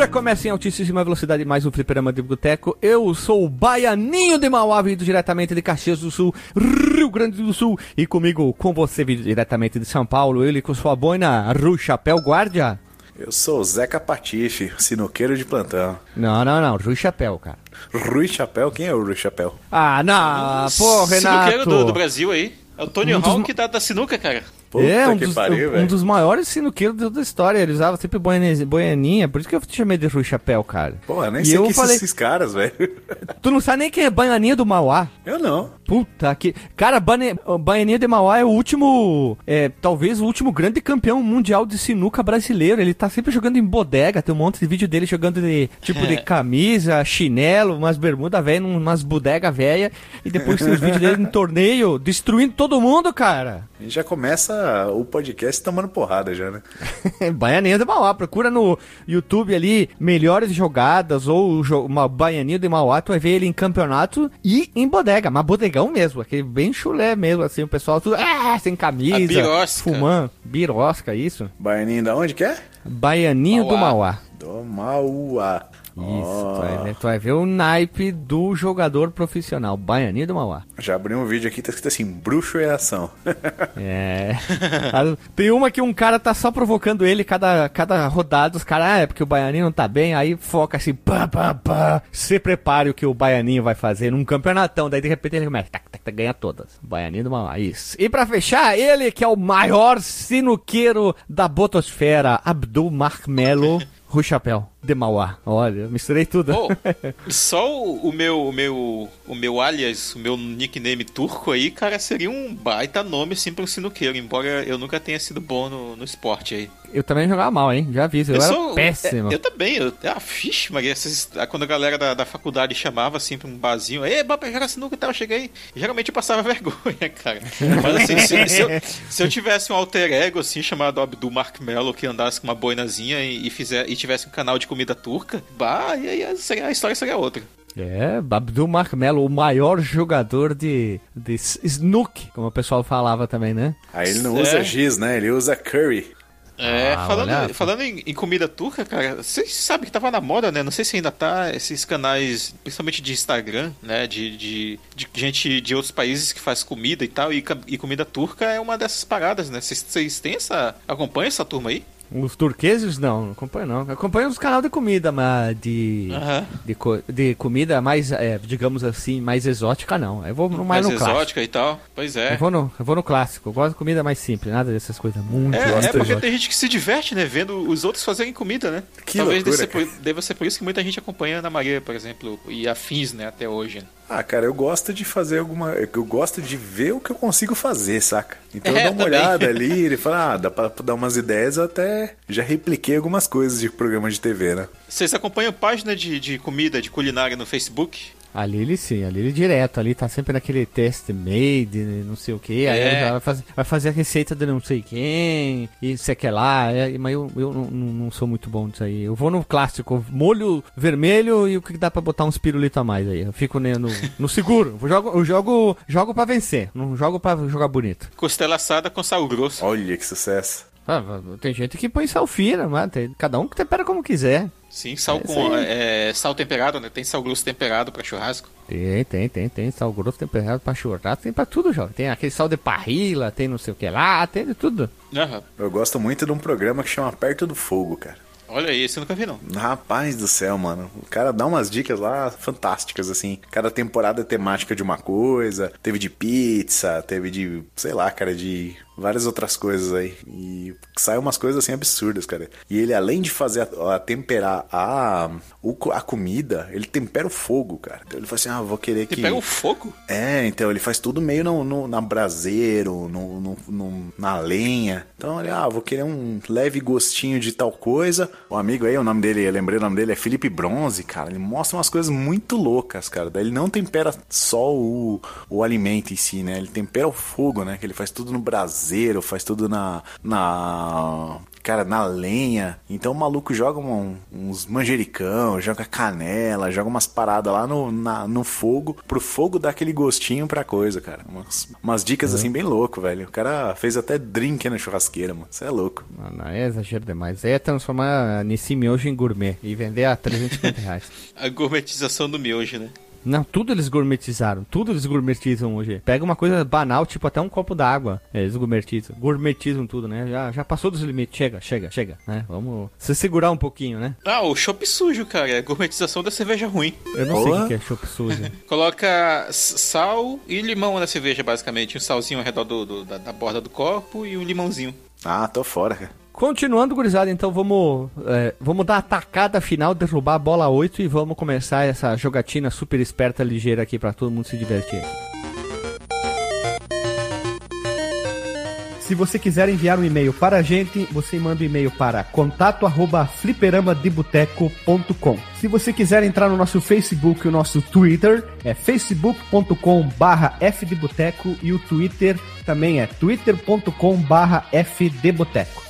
Recomeça em altíssima velocidade mais um fliperama de boteco. Eu sou o Baianinho de Mauá, vindo diretamente de Caxias do Sul, Rio Grande do Sul. E comigo, com você, vindo diretamente de São Paulo, ele com sua boina, Ru Chapéu Guardia. Eu sou o Zeca Patife, sinuqueiro de plantão. Não, não, não, Rui Chapéu, cara. Rui Chapéu? Quem é o Rui Chapéu? Ah, não, pô, Renato. Sinuqueiro do, do Brasil aí. É o Tony dos Hawk da, da sinuca, cara. Puta é, um que dos, pariu, um dos maiores sinuqueiros da- história. Ele usava sempre boianinha, por isso que eu te chamei de Rui Chapéu, cara. Pô, eu nem e sei eu quem falei, esses caras, velho. tu não sabe nem quem é Baianinha do Mauá. Eu não. Puta que. Cara, Baianinha de Mauá é o último. É, talvez o último grande campeão mundial de sinuca brasileiro. Ele tá sempre jogando em bodega. Tem um monte de vídeo dele jogando de tipo de camisa, chinelo, umas bermudas velhas, umas bodega velha. E depois tem os vídeos dele em torneio, destruindo todo mundo, cara. A gente já começa o podcast tomando porrada já, né? Baianinha de Mauá. Procura no YouTube ali melhores jogadas ou jo- uma Baianinha de Mauá. Tu vai ver ele em campeonato e em bodega. Mas bodegão mesmo. Aquele bem chulé mesmo, assim. O pessoal tudo ah, sem camisa. A birosca. Fumando. Birosca, isso. Baianinho da onde que é? Baianinho do Mauá. Mauá. Do Mauá. Isso, Ó, tu, vai ver, tu vai ver o naipe do jogador profissional. Baianinho do Mauá. Já abri um vídeo aqui, tá escrito assim, bruxo em ação. É. Tem uma que um cara tá só provocando ele cada, cada rodada. Os caras, ah, é porque o Baianinho não tá bem. Aí foca assim, pá, pá, pá. Se prepare o que o Baianinho vai fazer num campeonatão. Daí de repente ele começa, tac, tac, tac, ganha todas. Baianinho do Mauá, isso. E pra fechar, ele que é o maior sinuqueiro da botosfera, Abdul Marmelo. Rui Chapéu, de Mauá. Olha, misturei tudo. Pô, só o, o meu, o meu, o meu alias, o meu nickname turco aí, cara, seria um baita nome assim pra um sinuqueiro, embora eu nunca tenha sido bom no, no esporte aí. Eu também jogava mal, hein? Já aviso, eu, era sou- péssimo. é, eu também, eu, ah, fixe, Maria, esses- ah, quando a galera da, da faculdade chamava assim pra um barzinho, ei, bora pra jogar sinuca e tal, eu cheguei, geralmente eu passava vergonha, cara. Mas assim, se, se eu, se eu tivesse um alter ego assim, chamado Abdul Mark Mello, que andasse com uma boinazinha e, e, fizer, e tivesse um canal de comida turca, bah, e aí seria- a história seria outra. É, Abdul Marmelo, o maior jogador de, de snook, como o pessoal falava também, né? Aí ele não É. usa giz, né? Ele usa curry. É, Ah, olha. falando, falando em, em comida turca, cara, vocês sabem que tava na moda, né? Não sei se ainda tá, esses canais, principalmente de Instagram, né? De, de, de gente de outros países que faz comida e tal, e, e comida turca é uma dessas paradas, né? Vocês- Vocês têm essa. acompanham essa turma aí? Os turqueses, não, não acompanho não. Acompanho os canais de comida, mas de, Aham. de, co- de comida mais, é, digamos assim, mais exótica, não. Eu vou no- mais, Mais no clássico. exótica e tal. Pois é. Eu vou, no, eu vou no clássico. Eu gosto de comida mais simples, nada dessas coisas muito É, é porque tem gente que se diverte, né? Vendo os outros fazerem comida, né? Que Talvez loucura, deva, ser por, deva ser por isso que muita gente acompanha a Ana Maria, por exemplo, e afins, né? Até hoje. Ah, cara, eu gosto de fazer alguma. Eu gosto de ver o que eu consigo fazer, saca? Então É, eu dou uma também. olhada ali, ele fala, ah, dá pra dar umas ideias, eu até já repliquei algumas coisas de programa de TV, né? Vocês acompanham página de, de comida, de culinária no Facebook? A Lili sim, a Lili direto ali, tá sempre naquele test made, não sei o que, aí É. ela já vai fazer, vai fazer a receita de não sei quem, e sei que lá, é, mas eu, eu não, não- não sou muito bom disso aí. Eu vou no clássico, molho vermelho e o que dá pra botar uns pirulito a mais aí. Eu fico né, no, no seguro, eu jogo, eu jogo, jogo pra vencer, não jogo pra jogar bonito. Costela assada com sal grosso. Olha que sucesso. Ah, tem gente que põe sal fino, tem, cada um que tempera como quiser. Sim, sal É com é, sal temperado, né? Tem sal grosso temperado pra churrasco. Tem, tem, tem, tem. Sal grosso temperado pra churrasco, tem pra tudo, jovem. Tem aquele sal de parrila, tem não sei o que lá, tem de tudo. Aham. Eu gosto muito de um programa que chama Perto do Fogo, cara. Olha aí, esse eu nunca vi, não. Rapaz do céu, mano. O cara dá umas dicas lá fantásticas, assim. Cada temporada é temática de uma coisa. Teve de pizza, teve de, sei lá, cara, de várias outras coisas aí. E sai umas coisas assim absurdas, cara. E ele, além de fazer a, a temperar a, a comida, ele tempera o fogo, cara. Então ele fala assim: ah, vou querer que. pega o fogo? É, então ele faz tudo meio no, no- na braseiro, no, no- no- na lenha. Então ele, ah, vou querer um leve gostinho de tal coisa. O amigo aí, o nome dele, eu lembrei o nome dele, é Felipe Bronze, cara. Ele mostra umas coisas muito loucas, cara. Daí ele não tempera só o, o alimento em si, né? Ele tempera o fogo, né? Que ele faz tudo no braseiro, faz tudo na. na cara, na lenha. Então o maluco joga um- uns manjericão, joga canela, joga umas paradas lá no, na- no fogo, pro fogo dar aquele gostinho pra coisa, cara. Umas, umas dicas assim bem louco, velho. O cara fez até drink na churrasqueira, mano. Você é louco. Não, não, é exagero demais. É transformar nesse miojo em gourmet e vender a 350 reais. A gourmetização do miojo, né? Não, tudo eles gourmetizaram. Tudo eles gourmetizam hoje. Pega uma coisa banal, tipo até um copo d'água. é, Eles gourmetizam. Gourmetizam tudo, né? Já, já passou dos limites. Chega, chega, chega. Né? Vamos se segurar um pouquinho, né? Ah, o chopp sujo, cara. É a gourmetização da cerveja ruim. Eu não sei o que é chopp sujo. Coloca sal e limão na cerveja, basicamente. Um salzinho ao redor do, do- da, da borda do copo e um limãozinho. Ah, tô fora, cara. Continuando, gurizada, então vamos, é, vamos dar a tacada final, derrubar a bola 8 e vamos começar essa jogatina super esperta, ligeira aqui pra todo mundo se divertir. Se você quiser enviar um e-mail para a gente, você manda um e-mail para contato@fliperamadeboteco.com. Se você quiser entrar no nosso Facebook e o nosso Twitter, é facebook.com/fdeboteco e o Twitter também é twitter.com/fdeboteco.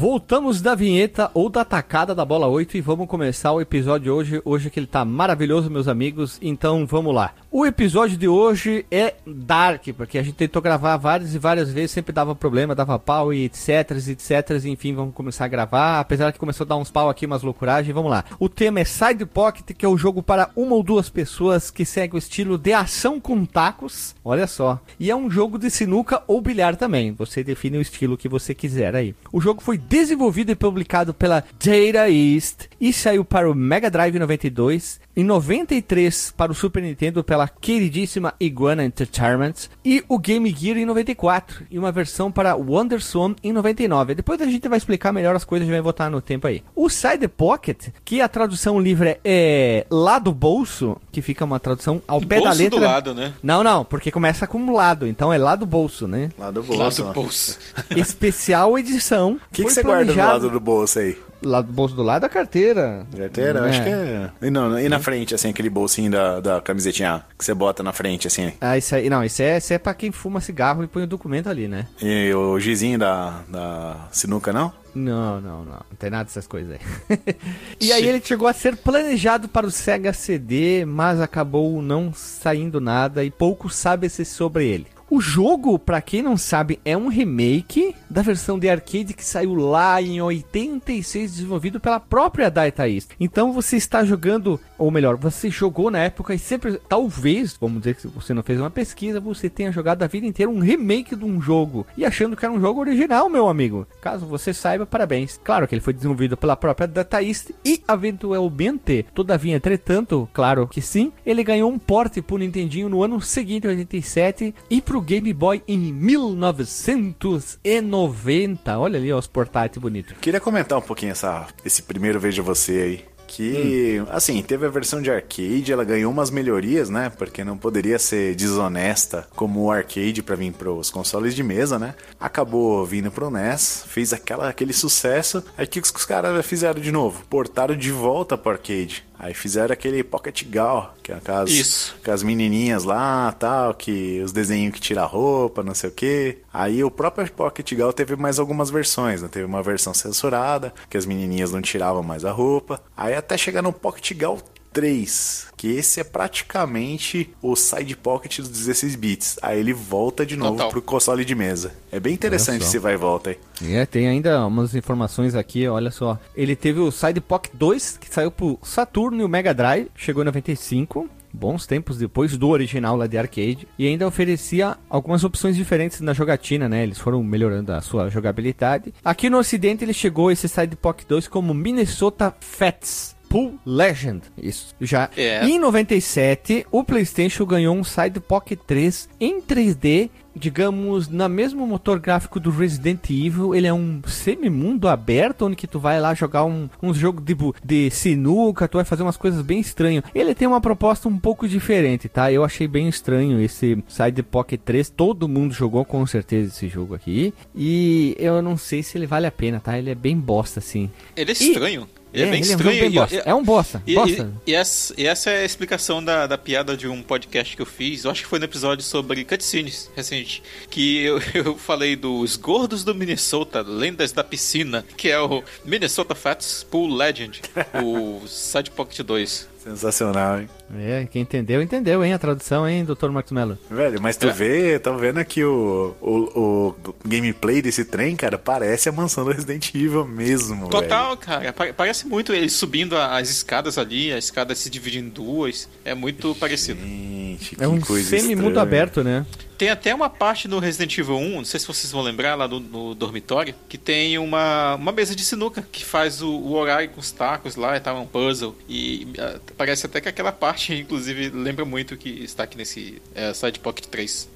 Voltamos da vinheta ou da tacada da bola 8 e vamos começar o episódio hoje. Hoje que ele tá maravilhoso, meus amigos. Então vamos lá. O episódio de hoje é Dark, porque a gente tentou gravar várias e várias vezes, sempre dava problema, dava pau e etc, etc. Enfim, vamos começar a gravar. Apesar que começou a dar uns pau aqui, umas loucuragens. Vamos lá. O tema é Side Pocket, que é o jogo para uma ou duas pessoas que segue o estilo de ação com tacos. Olha só. E é um jogo de sinuca ou bilhar também. Você define o estilo que você quiser aí. O jogo foi desenvolvido e publicado pela Data East e saiu para o Mega Drive em 92, em 93 para o Super Nintendo pela queridíssima Iguana Entertainment e o Game Gear em 94 e uma versão para WonderSwan em 99. Depois a gente vai explicar melhor as coisas, a gente vai voltar no tempo aí. O Side Pocket, que a tradução livre é lá do bolso, que fica uma tradução ao pé da Bolso letra. do lado, né? Não, não, porque começa com lado, então é lá do bolso, né? Lá do Lá bolso. do ó. bolso. Especial edição. O que, que você guarda do lado do bolso aí? Lá do bolso do lado da carteira. Carteira? Eu Acho que é. E, não, e na frente, assim, aquele bolsinho da, da camisetinha que você bota na frente, assim. Ah, isso aí. Não, isso é, isso é pra quem fuma cigarro e põe o documento ali, né? E o gizinho da, da sinuca, não? Não, não, não. Não tem nada dessas coisas aí. e aí ele chegou a ser planejado para o Sega CD, mas acabou não saindo nada e pouco sabe-se sobre ele. O jogo, pra quem não sabe, é um remake da versão de arcade que saiu lá em 86, desenvolvido pela própria Data East. Então você está jogando, ou melhor, você jogou na época e sempre, talvez, vamos dizer que você não fez uma pesquisa, você tenha jogado a vida inteira um remake de um jogo e achando que era um jogo original, meu amigo. Caso você saiba, parabéns. Claro que ele foi desenvolvido pela própria Data East e eventualmente, todavia, entretanto, claro que sim, ele ganhou um porte pro Nintendinho no ano seguinte, 87, e pro Game Boy em 1990. Olha ali, ó, os portáteis bonitos. Queria comentar um pouquinho essa, esse primeiro Veja Você aí. Que, assim, teve a versão de arcade, ela ganhou umas melhorias, né? Porque não poderia ser desonesta como o arcade pra vir pros consoles de mesa, né? Acabou vindo pro NES, fez aquela, aquele sucesso. Aí o que os caras fizeram de novo? Portaram de volta pro arcade. Aí fizeram aquele Pocket Gal, que é aquelas, Isso. com as menininhas lá, tal, que os desenhos que tira a roupa, não sei o que. Aí o próprio Pocket Gal teve mais algumas versões, né? Teve uma versão censurada, que as menininhas não tiravam mais a roupa. Aí até chegar no Pocket Gal 3, que esse é praticamente o side pocket dos 16 bits. Aí ele volta de novo Total. pro console de mesa. É bem interessante esse vai e volta aí. É, tem ainda umas informações aqui, olha só. Ele teve o Side Pocket 2, que saiu pro Saturno e o Mega Drive, chegou em 95. Bons tempos depois do original lá de arcade. E ainda oferecia algumas opções diferentes na jogatina, né? Eles foram melhorando a sua jogabilidade. Aqui no ocidente ele chegou esse Side Pocket 2 como Minnesota Fats. Pool Legend. Isso. Já É. em 97, o PlayStation ganhou um Side Pocket 3 em 3D, digamos, na mesmo motor gráfico do Resident Evil. Ele é um semi-mundo aberto, onde que tu vai lá jogar um, um jogo de, de sinuca, tu vai fazer umas coisas bem estranhas. Ele tem uma proposta um pouco diferente, tá? Eu achei bem estranho esse Side Pocket 3. Todo mundo jogou com certeza esse jogo aqui. E eu não sei se ele vale a pena, tá? Ele é bem bosta, assim. Ele é estranho. Ele é, bem ele um estranho. bem e- bosta. e- É um bosta. E, bosta. e- e essa, e essa é a explicação da, da piada de um podcast que eu fiz. Eu acho que foi no episódio sobre cutscenes recente. Que eu, eu falei dos gordos do Minnesota, lendas da piscina, que é o Minnesota Fats Pool Legend, o Side Pocket 2. Sensacional, hein? É, quem entendeu, entendeu, hein? A tradução, hein, Dr. Marcos Mello? Velho, mas tu É. vê, tô vendo aqui o, o, o gameplay desse trem, cara, parece a mansão do Resident Evil mesmo, Total, cara. pa- Parece muito ele subindo as escadas ali, a escada se divide em duas. É muito parecido. velho. Gente, que É um coisa semi-mundo aberto, né? Tem até uma parte no Resident Evil 1, não sei se vocês vão lembrar, lá no, no dormitório, que tem uma, uma mesa de sinuca que faz o, o horário com os tacos lá e tal, é um puzzle. E ah, parece até que aquela parte, inclusive, lembra muito que está aqui nesse é, Side Pocket 3.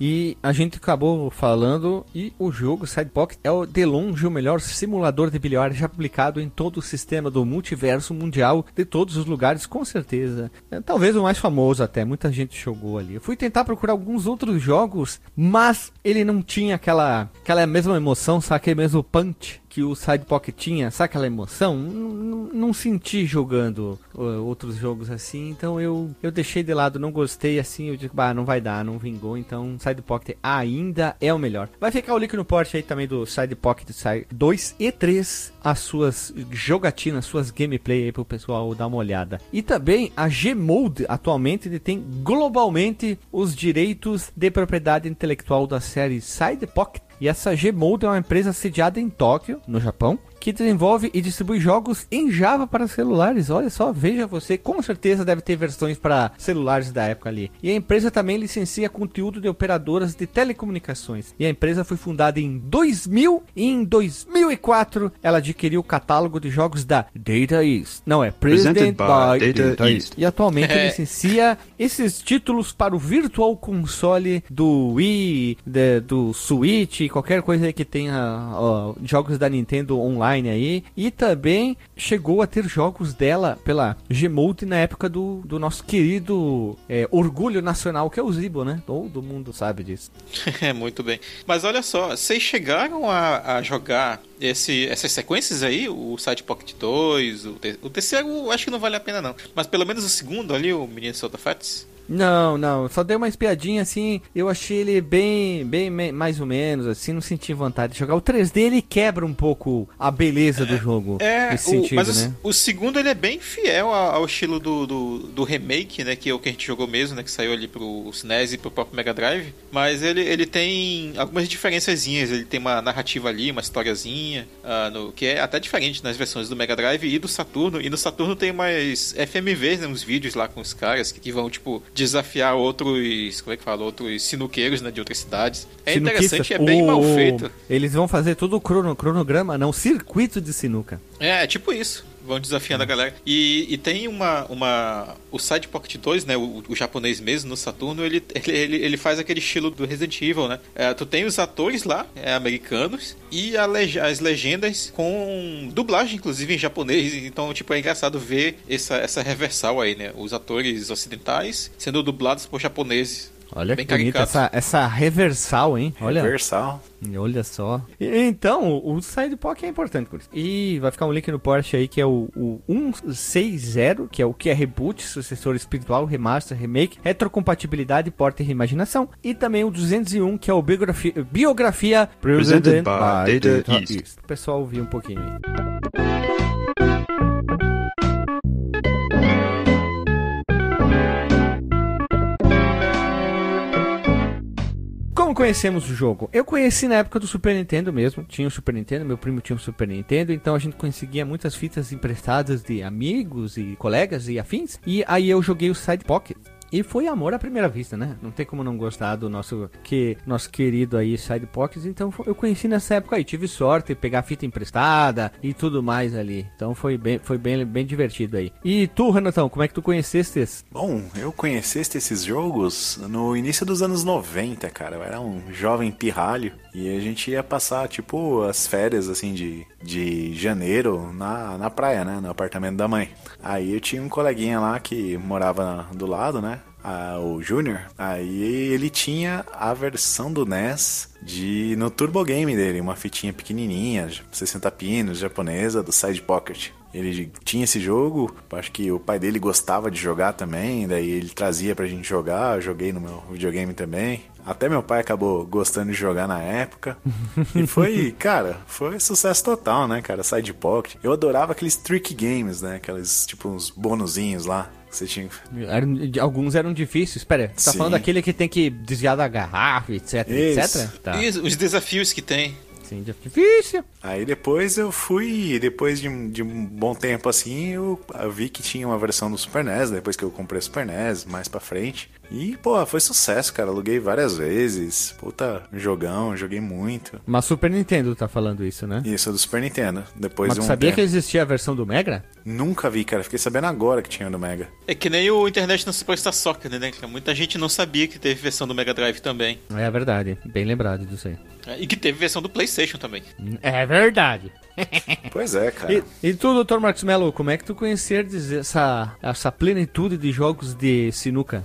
E a gente acabou falando e o jogo Side Pocket é o de longe o melhor simulador de bilhar já publicado em todo o sistema do multiverso mundial de todos os lugares, com certeza. É, talvez o mais famoso até, muita gente jogou ali. Eu fui tentar procurar alguns outros jogos, mas ele não tinha aquela aquela mesma emoção, sabe aquele mesmo punch que o Side Pocket tinha, sabe aquela emoção? Não, senti jogando uh, outros jogos assim, então eu, eu deixei de lado, não gostei assim, eu digo, bah, não vai dar, não vingou, então Side Pocket ainda é o melhor. Vai ficar o link no porte aí também do Side Pocket Side 2 e 3, as suas jogatinas, suas gameplay aí pro pessoal dar uma olhada. E também a Gmode atualmente detém globalmente os direitos de propriedade intelectual da série Side Pocket e essa Gmode é uma empresa sediada em Tóquio, no Japão, que desenvolve e distribui jogos em Java para celulares. Olha só, veja você, com certeza deve ter versões para celulares da época ali. E a empresa também licencia conteúdo de operadoras de telecomunicações. E a empresa foi fundada em 2000 e em 2004 ela adquiriu o catálogo de jogos da Data East. Não é President Presented by Data East. E atualmente É. licencia esses títulos para o Virtual Console do Wii, de- do Switch, qualquer coisa aí que tenha ó, jogos da Nintendo online aí. E também chegou a ter jogos dela pela Gmode na época do, do nosso querido é, orgulho nacional, que é o Zibo, né? Todo mundo sabe disso. É, muito bem. Mas olha só, vocês chegaram a, a jogar esse, essas sequências aí? O Side Pocket 2, o, te- o terceiro acho que não vale a pena não. Mas pelo menos o segundo ali, o Minnesota Fats. Não, não, só dei uma espiadinha assim, eu achei ele bem, bem mais ou menos, assim, não senti vontade de jogar. O 3D ele quebra um pouco a beleza do jogo, É, nesse o- sentido, mas o, né? o segundo ele é bem fiel ao, estilo do, do, do remake, né? Que é o que a gente jogou mesmo, né? Que saiu ali pro SNES e pro próprio Mega Drive. Mas ele, ele tem algumas diferençazinhas. Ele tem uma narrativa ali, uma historiazinha, ah, no, que é até diferente nas versões do Mega Drive e do Saturno. E no Saturno tem mais FMVs, né? Uns vídeos lá com os caras que, que vão, tipo, desafiar outros. Como é que fala? Outros sinuqueiros, né? De outras cidades. É interessante, é bem mal feito. Eles vão fazer todo o crono, cronograma, não, circuito de sinuca. É, é tipo isso. Vão desafiando a galera. E, e tem uma, uma. O Side Pocket 2, né? O, o japonês mesmo, no Saturno, ele, ele, ele, faz aquele estilo do Resident Evil, né? É, tu tem os atores lá, é, americanos, e leg- as legendas com dublagem, inclusive, em japonês. Então, tipo, é engraçado ver essa, essa reversal aí, né? Os atores ocidentais sendo dublados por japoneses. Olha Bem que bonita essa, essa reversal, hein? Olha. Universal. Olha só. E- Então, o Side Pocket é importante por isso. E vai ficar um link no Porsche aí que é o, o 160, que é o que é reboot, sucessor espiritual, remaster, remake, retrocompatibilidade, porta e reimaginação. E também o 201, que é o biografia, biografia Presented by Data East. O pessoal ouvir um pouquinho aí. Conhecemos o jogo? Eu conheci na época do Super Nintendo mesmo. Tinha o Super Nintendo, meu primo tinha o Super Nintendo, então a gente conseguia muitas fitas emprestadas de amigos e colegas e afins. E aí eu joguei o Side Pocket. E foi amor à primeira vista, né? Não tem como não gostar do nosso, que, nosso querido aí Side Pockets. Então eu conheci nessa época aí. Tive sorte de pegar fita emprestada e tudo mais ali. Então foi bem, foi bem, bem divertido aí. E tu, Renatão, como é que tu conheceste? Bom, eu conheceste esses jogos no início dos anos 90, cara. Eu era um jovem pirralho e a gente ia passar, tipo, as férias, assim, de, de janeiro na, na praia, né? No apartamento da mãe. Aí eu tinha um coleguinha lá que morava do lado, né? O Júnior. Aí ele tinha a versão do NES de no Turbo Game dele, uma fitinha pequenininha, 60 pinos, japonesa, do Side Pocket. Ele tinha esse jogo, acho que o pai dele gostava de jogar também, daí ele trazia pra gente jogar, eu joguei no meu videogame também. Até meu pai acabou gostando de jogar na época. e foi, cara, foi sucesso total, né, cara? Side Pocket. Eu adorava aqueles trick games, né? Aqueles, tipo, uns bonuzinhos lá. Que Você tinha. Alguns eram difíceis. Espera, você tá Sim. falando daquele que tem que desviar da garrafa, etc, Isso. etc? Tá. E os desafios que tem. Sim, difícil. Aí depois eu fui, depois de, um- de um bom tempo assim, eu, eu vi que tinha uma versão do Super NES, depois que eu comprei o Super NES, mais pra frente. E, pô, foi sucesso, cara. Aluguei várias vezes. Puta, jogão, joguei muito. Mas Super Nintendo tá falando isso, né? Isso, do Super Nintendo. Depois Mas de um sabia tempo. que existia a versão do Mega? Nunca vi, cara. Fiquei sabendo agora que tinha do Mega. É que nem o Internet no Superstar Soccer, né? cara? Muita gente não sabia que teve versão do Mega Drive também. É verdade, bem lembrado disso aí. É, E que teve versão do PlayStation também. É verdade. Pois é, cara. E, e tu, Dr. Marcos Mello, como é que tu conheces essa, essa plenitude de jogos de sinuca?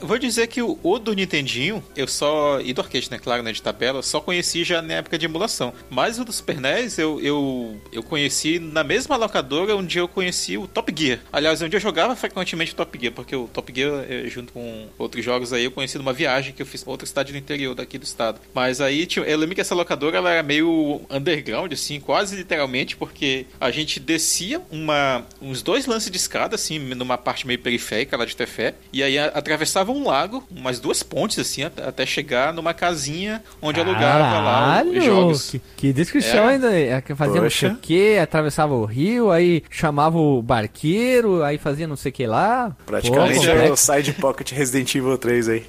Vou dizer que o, o do Nintendinho, eu só. E do arcade, né? Claro, né? De tabela, só conheci já na época de emulação. Mas o do Super NES eu, eu, eu conheci na mesma locadora onde eu conheci o Top Gear. Aliás, onde eu jogava frequentemente o Top Gear, porque o Top Gear, eh, junto com outros jogos aí, eu conheci numa viagem que eu fiz pra outra cidade do interior daqui do estado. Mas aí eu lembro que essa locadora ela era meio underground, assim, quase literalmente, porque a gente descia uma, uns dois lances de escada, assim, numa parte meio periférica lá de Tefé, e aí a- atravessava um lago, umas duas pontes, assim, at- até chegar numa casinha onde alugava lá os jogos. Que, que descrição É. ainda. É, que fazia não sei o que, atravessava o rio, aí chamava o barqueiro, aí fazia não sei o que lá. Praticamente Pô, é o. Side Pocket Resident Evil 3 aí.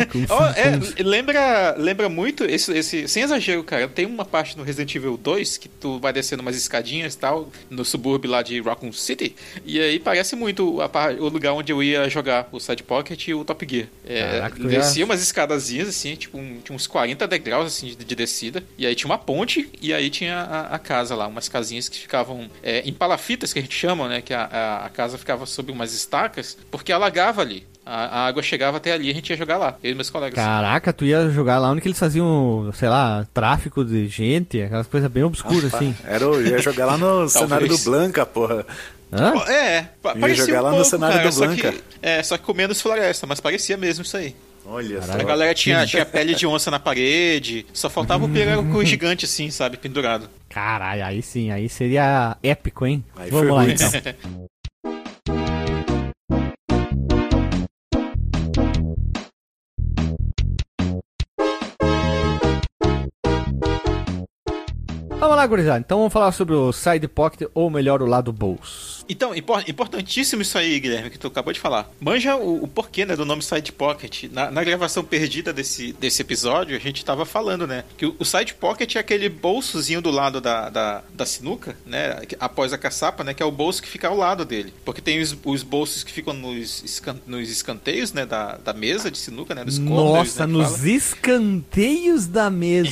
É, com Ó, é, lembra, lembra muito, esse, esse, sem exagero, cara, tem uma parte no Resident Evil 2 que tu vai descendo umas escadinhas e tal, no subúrbio lá de Raccoon City, e aí parece muito a o lugar onde eu ia jogar o Side Pocket o Top Gear. É, Caraca, descia ia- umas escadazinhas, assim, tipo, um- tinha uns 40 degraus, assim, de, de descida, e aí tinha uma ponte, e aí tinha a, a casa lá, umas casinhas que ficavam é, em palafitas, que a gente chama, né, que a, a, a casa ficava sob umas estacas, porque alagava ali. A, a água chegava até ali e a gente ia jogar lá, eu e meus colegas. Caraca, tu ia jogar lá onde que eles faziam, sei lá, tráfico de gente, aquelas coisas bem obscuras assim. Era, o- eu ia jogar lá no cenário do Blanca, porra. Hã? É, pa- Ia parecia jogar um lá no pouco, cenário cara, só Blanca. que, é, só que com menos floresta, mas parecia mesmo isso aí. Olha A só. galera tinha, tinha pele de onça na parede, só faltava o pirarucu gigante assim, sabe, pendurado. Caralho, aí sim, aí seria épico, hein? Aí Vamos foi lá então. Vamos lá, gurizada. Então vamos falar sobre o Side Pocket, ou melhor, o lado bolso. Então, impor- importantíssimo isso aí, Guilherme, que tu acabou de falar. Manja o, o porquê, né, do nome Side Pocket. Na, na gravação perdida desse, desse episódio, a gente tava falando, né, que o, o Side Pocket é aquele bolsozinho do lado da, da, da sinuca, né, após a caçapa, né, que é o bolso que fica ao lado dele. Porque tem os, os bolsos que ficam nos, escan- nos escanteios, né, da, da mesa de sinuca, né, nos corners, Nossa, né, nos fala. escanteios da mesa.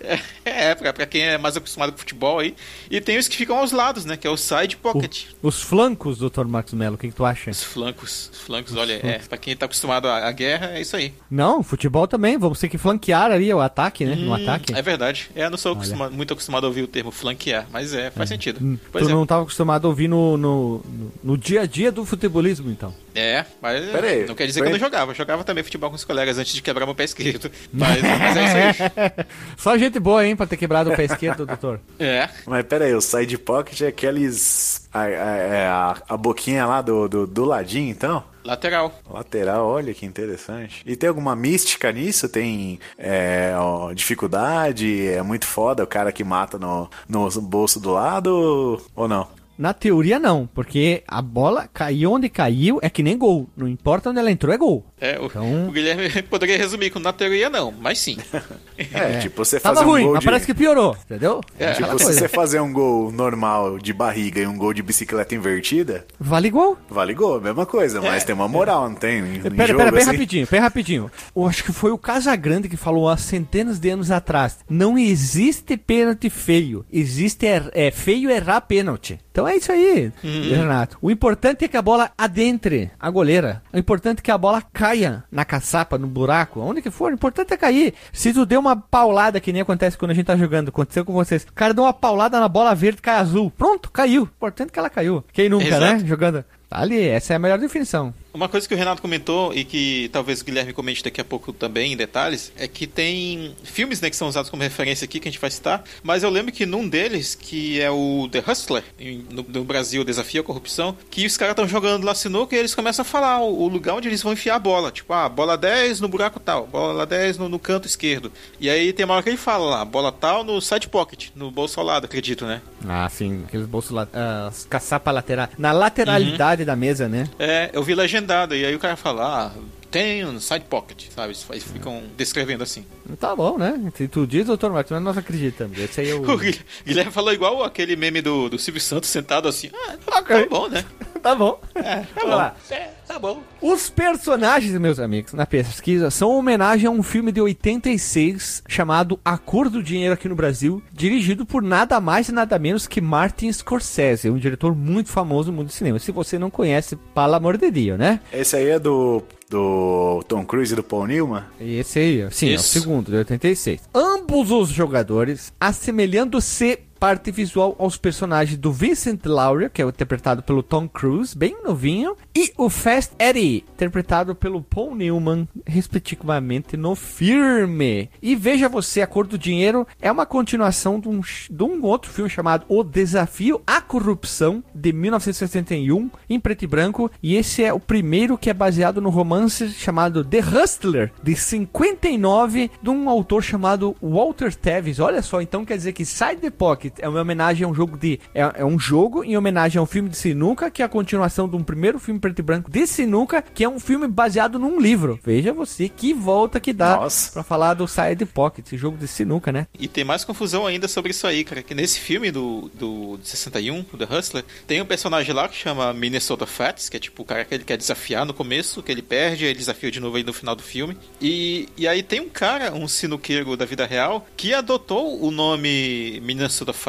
É, pra, pra quem é mais acostumado com futebol aí. E tem os que ficam aos lados, né, que é o Side Pocket. Os flancos, Dr. Marcos Mello, o que, que tu acha? Os flancos, os flancos, olha, é, pra quem tá acostumado à, guerra, é isso aí. Não, futebol também, vamos ter que flanquear ali o ataque, né? No Hum, ataque. É verdade. É, eu não sou muito acostumado a ouvir o termo flanquear, mas é, faz sentido. Hum, tu é. não estava acostumado a ouvir no, no, no- no dia a dia do futebolismo, então. É, mas Pera aí, não quer dizer foi- que eu não jogava. Eu jogava também futebol com os colegas antes de quebrar meu pé esquerdo. Mas, mas é isso aí. Só gente boa, hein, pra ter quebrado o pé esquerdo, doutor. É. Mas pera aí, o Side Pocket é aqueles. A, a, é a, a boquinha lá do, do, do ladinho, então? Lateral. Lateral, olha que interessante. E tem alguma mística nisso? Tem é, ó, dificuldade? É muito foda o cara que mata no, no bolso do lado ou não? Na teoria, não, porque a bola caiu onde caiu, é que nem gol. Não importa onde ela entrou, é gol. É, o, Então- o Guilherme poderia resumir com na teoria não, mas sim. É, tipo, você Tava fazer um ruim, gol mas de... parece que piorou, entendeu? É, Tipo, se você fazer um gol normal de barriga e um gol de bicicleta invertida, Vale gol. vale gol, mesma coisa, mas tem uma moral, não tem? Em, em Pera, jogo, pera, bem assim. rapidinho, bem rapidinho. Eu acho que foi o Casagrande que falou há centenas de anos atrás. Não existe pênalti feio. Existe er- é, feio errar pênalti. Então é isso aí, Renato. O importante é que a bola adentre a goleira. O importante é que a bola caia na caçapa, no buraco, onde que for. O importante é cair. Se tu deu uma paulada, que nem acontece quando a gente tá jogando, aconteceu com vocês. O cara deu uma paulada na bola verde, cai azul. Pronto, caiu. O importante é que ela caiu. Quem nunca, Exato. né? Jogando. Tá ali, essa é a melhor definição. Uma coisa que o Renato comentou e que talvez o Guilherme comente daqui a pouco também em detalhes é que tem filmes né, que são usados como referência aqui que a gente vai citar, mas eu lembro que num deles, que é o The Hustler, no, no Brasil, Desafio à Corrupção, que os caras estão jogando lá sinuca e eles começam a falar o, o lugar onde eles vão enfiar a bola. Tipo, ah, bola 10 no buraco tal, bola 10 no, no canto esquerdo. E aí tem uma hora que ele fala lá, bola tal no side pocket, no bolso ao lado, acredito, né? Ah, sim, aqueles bolsos lá, ah, caçapa lateral, na lateralidade da mesa, né? É, eu vi legendado, e aí o cara fala, ah, tem um side pocket, sabe? Eles ficam descrevendo assim. Tá bom, né? Se tu diz, doutor Marcos, mas nós acreditamos. Esse aí é o. O Guilherme- falou igual aquele meme do, do Silvio Santos sentado assim. Ah, Ok. tá bom, né? tá bom. É, tá Vamos bom. lá. É, tá bom. Os personagens, meus amigos, na pesquisa, são homenagem a um filme de 86 chamado A Cor do Dinheiro aqui no Brasil, dirigido por nada mais e nada menos que Martin Scorsese, um diretor muito famoso no mundo do cinema. Se você não conhece, pelo amor de Deus, né? Esse aí é do, do Tom Cruise e do Paul Newman? Esse aí, sim, é o Isso. segundo, de 86. Ambos os jogadores, assemelhando-se parte visual aos personagens do Vincent Laura, que é interpretado pelo Tom Cruise, bem novinho, e o Fast Eddie, interpretado pelo Paul Newman, respectivamente, no filme. E veja você, A Cor do Dinheiro é uma continuação de um, de um outro filme chamado O Desafio à Corrupção, de 1961, em preto e branco, e esse é o primeiro que é baseado no romance chamado The Hustler, de 59, de um autor chamado Walter Tevis. Olha só, então quer dizer que Side the Pocket é uma homenagem a um jogo de. É, é um jogo em homenagem a um filme de sinuca, que é a continuação de um primeiro filme preto e branco de sinuca, que é um filme baseado num livro. Veja você que volta que dá Nossa. pra falar do Side Pocket, esse jogo de sinuca, né? E tem mais confusão ainda sobre isso aí, cara. Que nesse filme do, do de 61, do The Hustler, tem um personagem lá que chama Minnesota Fats, que é tipo o cara que ele quer desafiar no começo, que ele perde, ele desafia de novo aí no final do filme. E, e aí tem um cara, um sinuqueiro da vida real, que adotou o nome Minnesota Fats.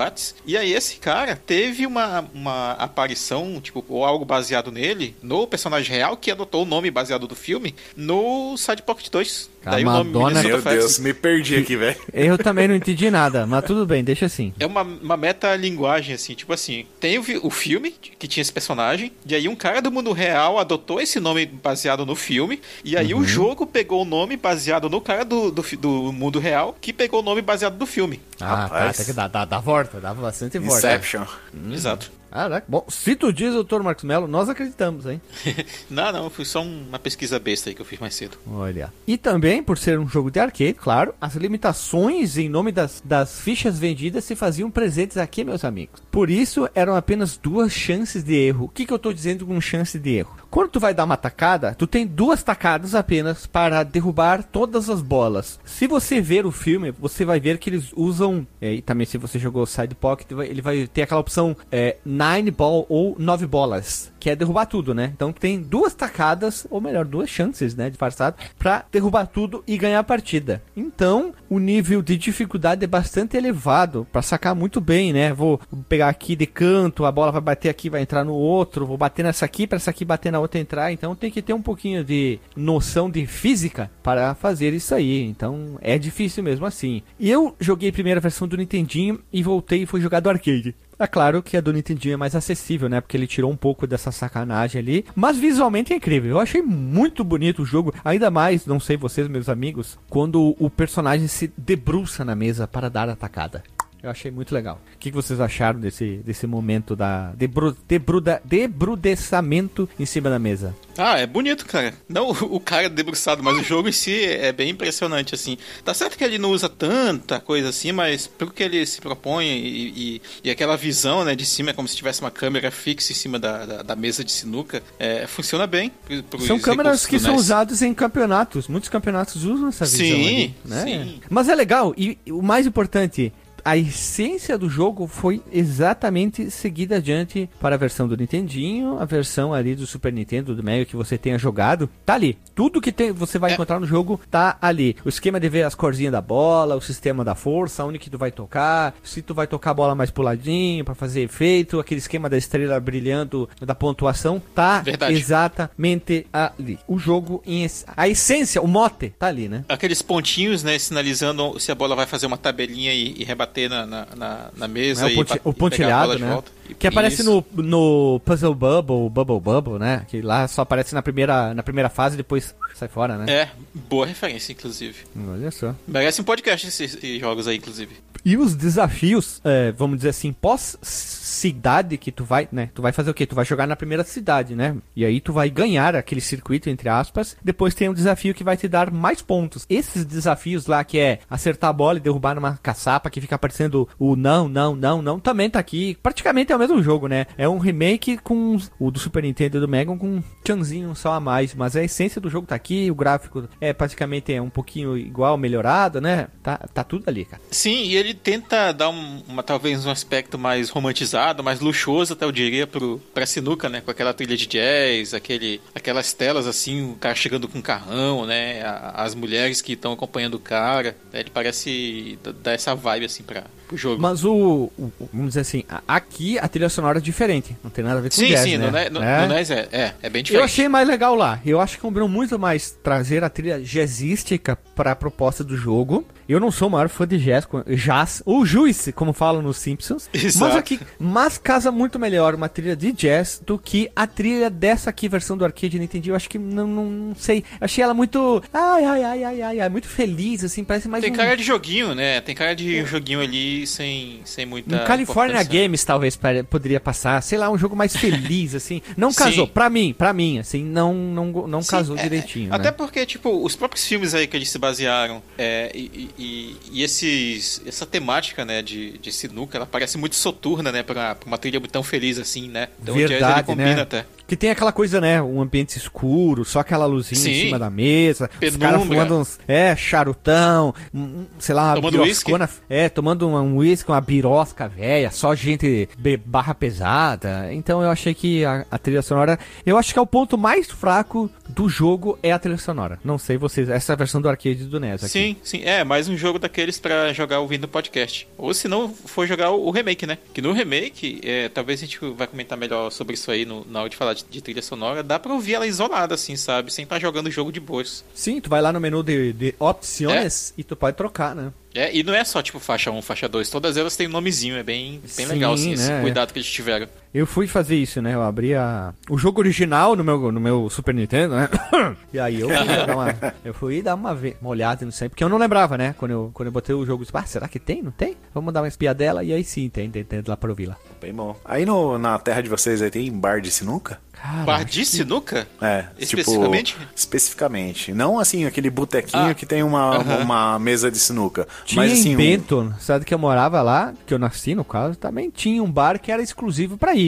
E aí esse cara teve uma, uma aparição, tipo, ou algo baseado nele, no personagem real, que adotou o nome baseado do filme, no Side Pocket 2. A Daí o nome Madonna- Meu. Deus, me perdi aqui, velho. Eu também não entendi nada, mas tudo bem, deixa assim. É uma, uma metalinguagem, assim, tipo assim, tem o, o filme que tinha esse personagem, e aí um cara do mundo real adotou esse nome baseado no filme, e aí Uhum. o jogo pegou o nome baseado no cara do, do, do mundo real, que pegou o nome baseado do filme. Ah, tá, Rapaz. tem que dar, dá, dá volta, dá bastante volta. Inception. Exato. Caraca, bom, se tu diz, doutor Marcos Melo, nós acreditamos, hein? não, não, foi só uma pesquisa besta aí que eu fiz mais cedo. Olha. E também, por ser um jogo de arcade, claro, as limitações em nome das, das fichas vendidas se faziam presentes aqui, meus amigos. Por isso, eram apenas duas chances de erro. O que, que eu tô dizendo com chance de erro? Quando tu vai dar uma tacada, tu tem duas tacadas apenas para derrubar todas as bolas. Se você ver o filme, você vai ver que eles usam, é, e também se você jogou Side Pocket, ele vai ter aquela opção é, Nine Ball ou nove bolas, que é derrubar tudo, né? Então tem duas tacadas, ou melhor, duas chances, né, disfarçado, pra derrubar tudo e ganhar a partida. Então, o nível de dificuldade é bastante elevado pra sacar muito bem, né? Vou pegar aqui de canto, a bola vai bater aqui, vai entrar no outro, vou bater nessa aqui pra essa aqui bater na outra entrar. Então tem que ter um pouquinho de noção de física para fazer isso aí. Então é difícil mesmo assim. E eu joguei a primeira versão do Nintendinho e voltei e fui jogar do arcade. É claro que a do Nintendinho é mais acessível, né? Porque ele tirou um pouco dessa sacanagem ali. Mas visualmente é incrível. Eu achei muito bonito o jogo. Ainda mais, não sei vocês, meus amigos, quando o personagem se debruça na mesa para dar a atacada. Eu achei muito legal. O que, que vocês acharam desse, desse momento da debru, debruda, debrudeçamento em cima da mesa? Ah, é bonito, cara. Não o cara debruçado, mas o jogo em si é bem impressionante, assim. Tá certo que ele não usa tanta coisa assim, mas pelo que ele se propõe e, e, e aquela visão, né, de cima, é como se tivesse uma câmera fixa em cima da, da, da mesa de sinuca, é, funciona bem. pro- São câmeras que são usadas em campeonatos. Muitos campeonatos usam essa visão. Sim, ali, né? sim. Mas é legal. E o mais importante, a essência do jogo foi exatamente seguida adiante para a versão do Nintendinho, a versão ali do Super Nintendo, do Mega que você tenha jogado. Tá ali. Tudo que tem, você vai É. encontrar no jogo tá ali. O esquema de ver as corzinhas da bola, o sistema da força, onde que tu vai tocar, se tu vai tocar a bola mais puladinho para fazer efeito, aquele esquema da estrela brilhando, da pontuação, tá Verdade. exatamente ali. O jogo em a essência, o mote tá ali, né? Aqueles pontinhos, né, sinalizando se a bola vai fazer uma tabelinha e, e rebater na, na, na- na mesa É, o, e, ponti- o pontilhado, né? Que aparece isso. no, no Puzzle Bubble, Bubble Bubble, né? Que lá só aparece na primeira, na primeira fase e depois sai fora, né? É, boa referência, inclusive. Olha só. Merece um podcast esses jogos aí, inclusive. E os desafios, é, vamos dizer assim, pós-cidade que tu vai, né? Tu vai fazer o quê? Tu vai jogar na primeira cidade, né? E aí tu vai ganhar aquele circuito, entre aspas. Depois tem um desafio que vai te dar mais pontos. Esses desafios lá, que é acertar a bola e derrubar numa caçapa, que fica aparecendo o não, não, não, não, também tá aqui. Praticamente é o mesmo jogo, né? É um remake com o do Super Nintendo e do Mega com um tchanzinho só a mais. Mas a essência do jogo tá aqui, o gráfico é praticamente é um pouquinho igual, melhorado, né? Tá, tá tudo ali, cara. Sim, e ele tenta dar um, uma, talvez um aspecto mais romantizado, mais luxuoso, até eu diria, pro, pra sinuca, né? Com aquela trilha de jazz, aquele, aquelas telas assim, o cara chegando com um carrão, né? a- as mulheres que estão acompanhando o cara. né, Ele parece dar essa vibe assim pra, pro jogo. Mas o, o- Vamos dizer assim, aqui a trilha sonora é diferente. Não tem nada a ver com sim, jazz, sim, né? no, Ne- no, É. no NES é, é, é bem diferente. Eu achei mais legal lá. Eu acho que combinou muito mais trazer a trilha jazzística para a proposta do jogo. Eu não sou o maior fã de jazz, jazz ou juice, como falam nos Simpsons. Exato. Mas aqui, mas casa muito melhor uma trilha de jazz do que a trilha dessa aqui versão do arcade Nintendo. Eu acho que não, não, não sei. Achei ela muito, ai, ai, ai, ai, ai, ai, muito feliz assim, parece mais Tem um cara de joguinho, né? Tem cara de joguinho ali sem, sem muita. Um California. Games talvez poderia passar, sei lá, um jogo mais feliz assim. Não Sim. casou, pra mim, pra mim, assim, não não não Sim, casou é, direitinho, Até né? porque, tipo, os próprios filmes aí que eles se basearam é, e, e- e esses, essa temática, né, de, de sinuca, ela parece muito soturna, né, pra, pra uma trilha tão feliz assim, né? Então o jazz ele Verdade, combina né? até. Que tem aquela coisa, né? Um ambiente escuro, só aquela luzinha em Sim. cima da mesa. Os caras Penumbra. fumando uns. É, charutão, um, sei lá, uma Tomando biroscona. É, tomando um uísque, uma birosca velha, só gente barra pesada. Então eu achei que a, a trilha sonora. Eu acho que é o ponto mais fraco do jogo é a trilha sonora. Não sei vocês, essa é a versão do arcade do NES aqui. Sim, sim. É, mais um jogo daqueles pra jogar ouvindo podcast. Ou se não, for jogar o, o remake, né? Que no remake, é, talvez a gente vai comentar melhor sobre isso aí no, na hora de falar de, de trilha sonora. Dá pra ouvir ela isolada, assim, sabe? Sem estar jogando o jogo de boas. Sim, tu vai lá no menu de, de opções e tu pode trocar, né? É, e não é só tipo faixa 1, faixa 2, todas elas têm um nomezinho, é bem, bem Sim, legal assim, esse né? cuidado que eles tiveram. Eu fui fazer isso, né? Eu abri a... o jogo original no meu, no meu Super Nintendo, né? E aí eu fui dar uma, eu fui dar uma, ve- uma olhada nisso aí, porque eu não lembrava, né? Quando eu, quando eu botei o jogo, eu disse, ah, será que tem? Não tem? Vamos dar uma espiadela e aí sim, tem, tem, tem lá pra ouvir lá. Bem bom. Aí no, na terra de vocês aí tem bar de sinuca? Cara, Bar de sinuca? É, Especificamente? Tipo, especificamente. Não assim, aquele botequinho Ah, que tem uma, aham. uma mesa de sinuca. Tinha mas assim, em um- Bento, cidade que eu morava lá, que eu nasci no caso, também tinha um bar que era exclusivo pra isso.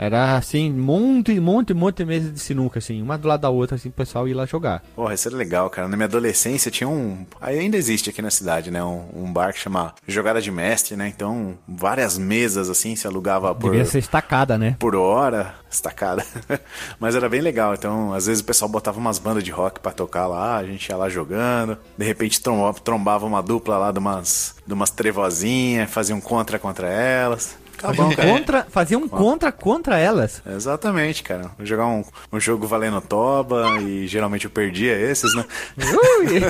Era assim, monte, monte, monte de mesa de sinuca, assim, uma do lado da outra, assim, o pessoal ia lá jogar. Porra, isso era legal, cara. Na minha adolescência tinha um. aí Ainda existe aqui na cidade, né? Um, um bar que chama Jogada de Mestre, né? Então, várias mesas assim se alugava por, Devia ser estacada, né? por hora, estacada. Mas era bem legal. Então, às vezes o pessoal botava umas bandas de rock pra tocar lá, a gente ia lá jogando. De repente trombava, trombava uma dupla lá de umas, de umas trevozinhas, fazia um contra contra elas. Fazia um contra, fazia um contra contra elas. Exatamente, cara. Vou jogar um, um jogo valendo toba e geralmente eu perdia esses, né? Ui!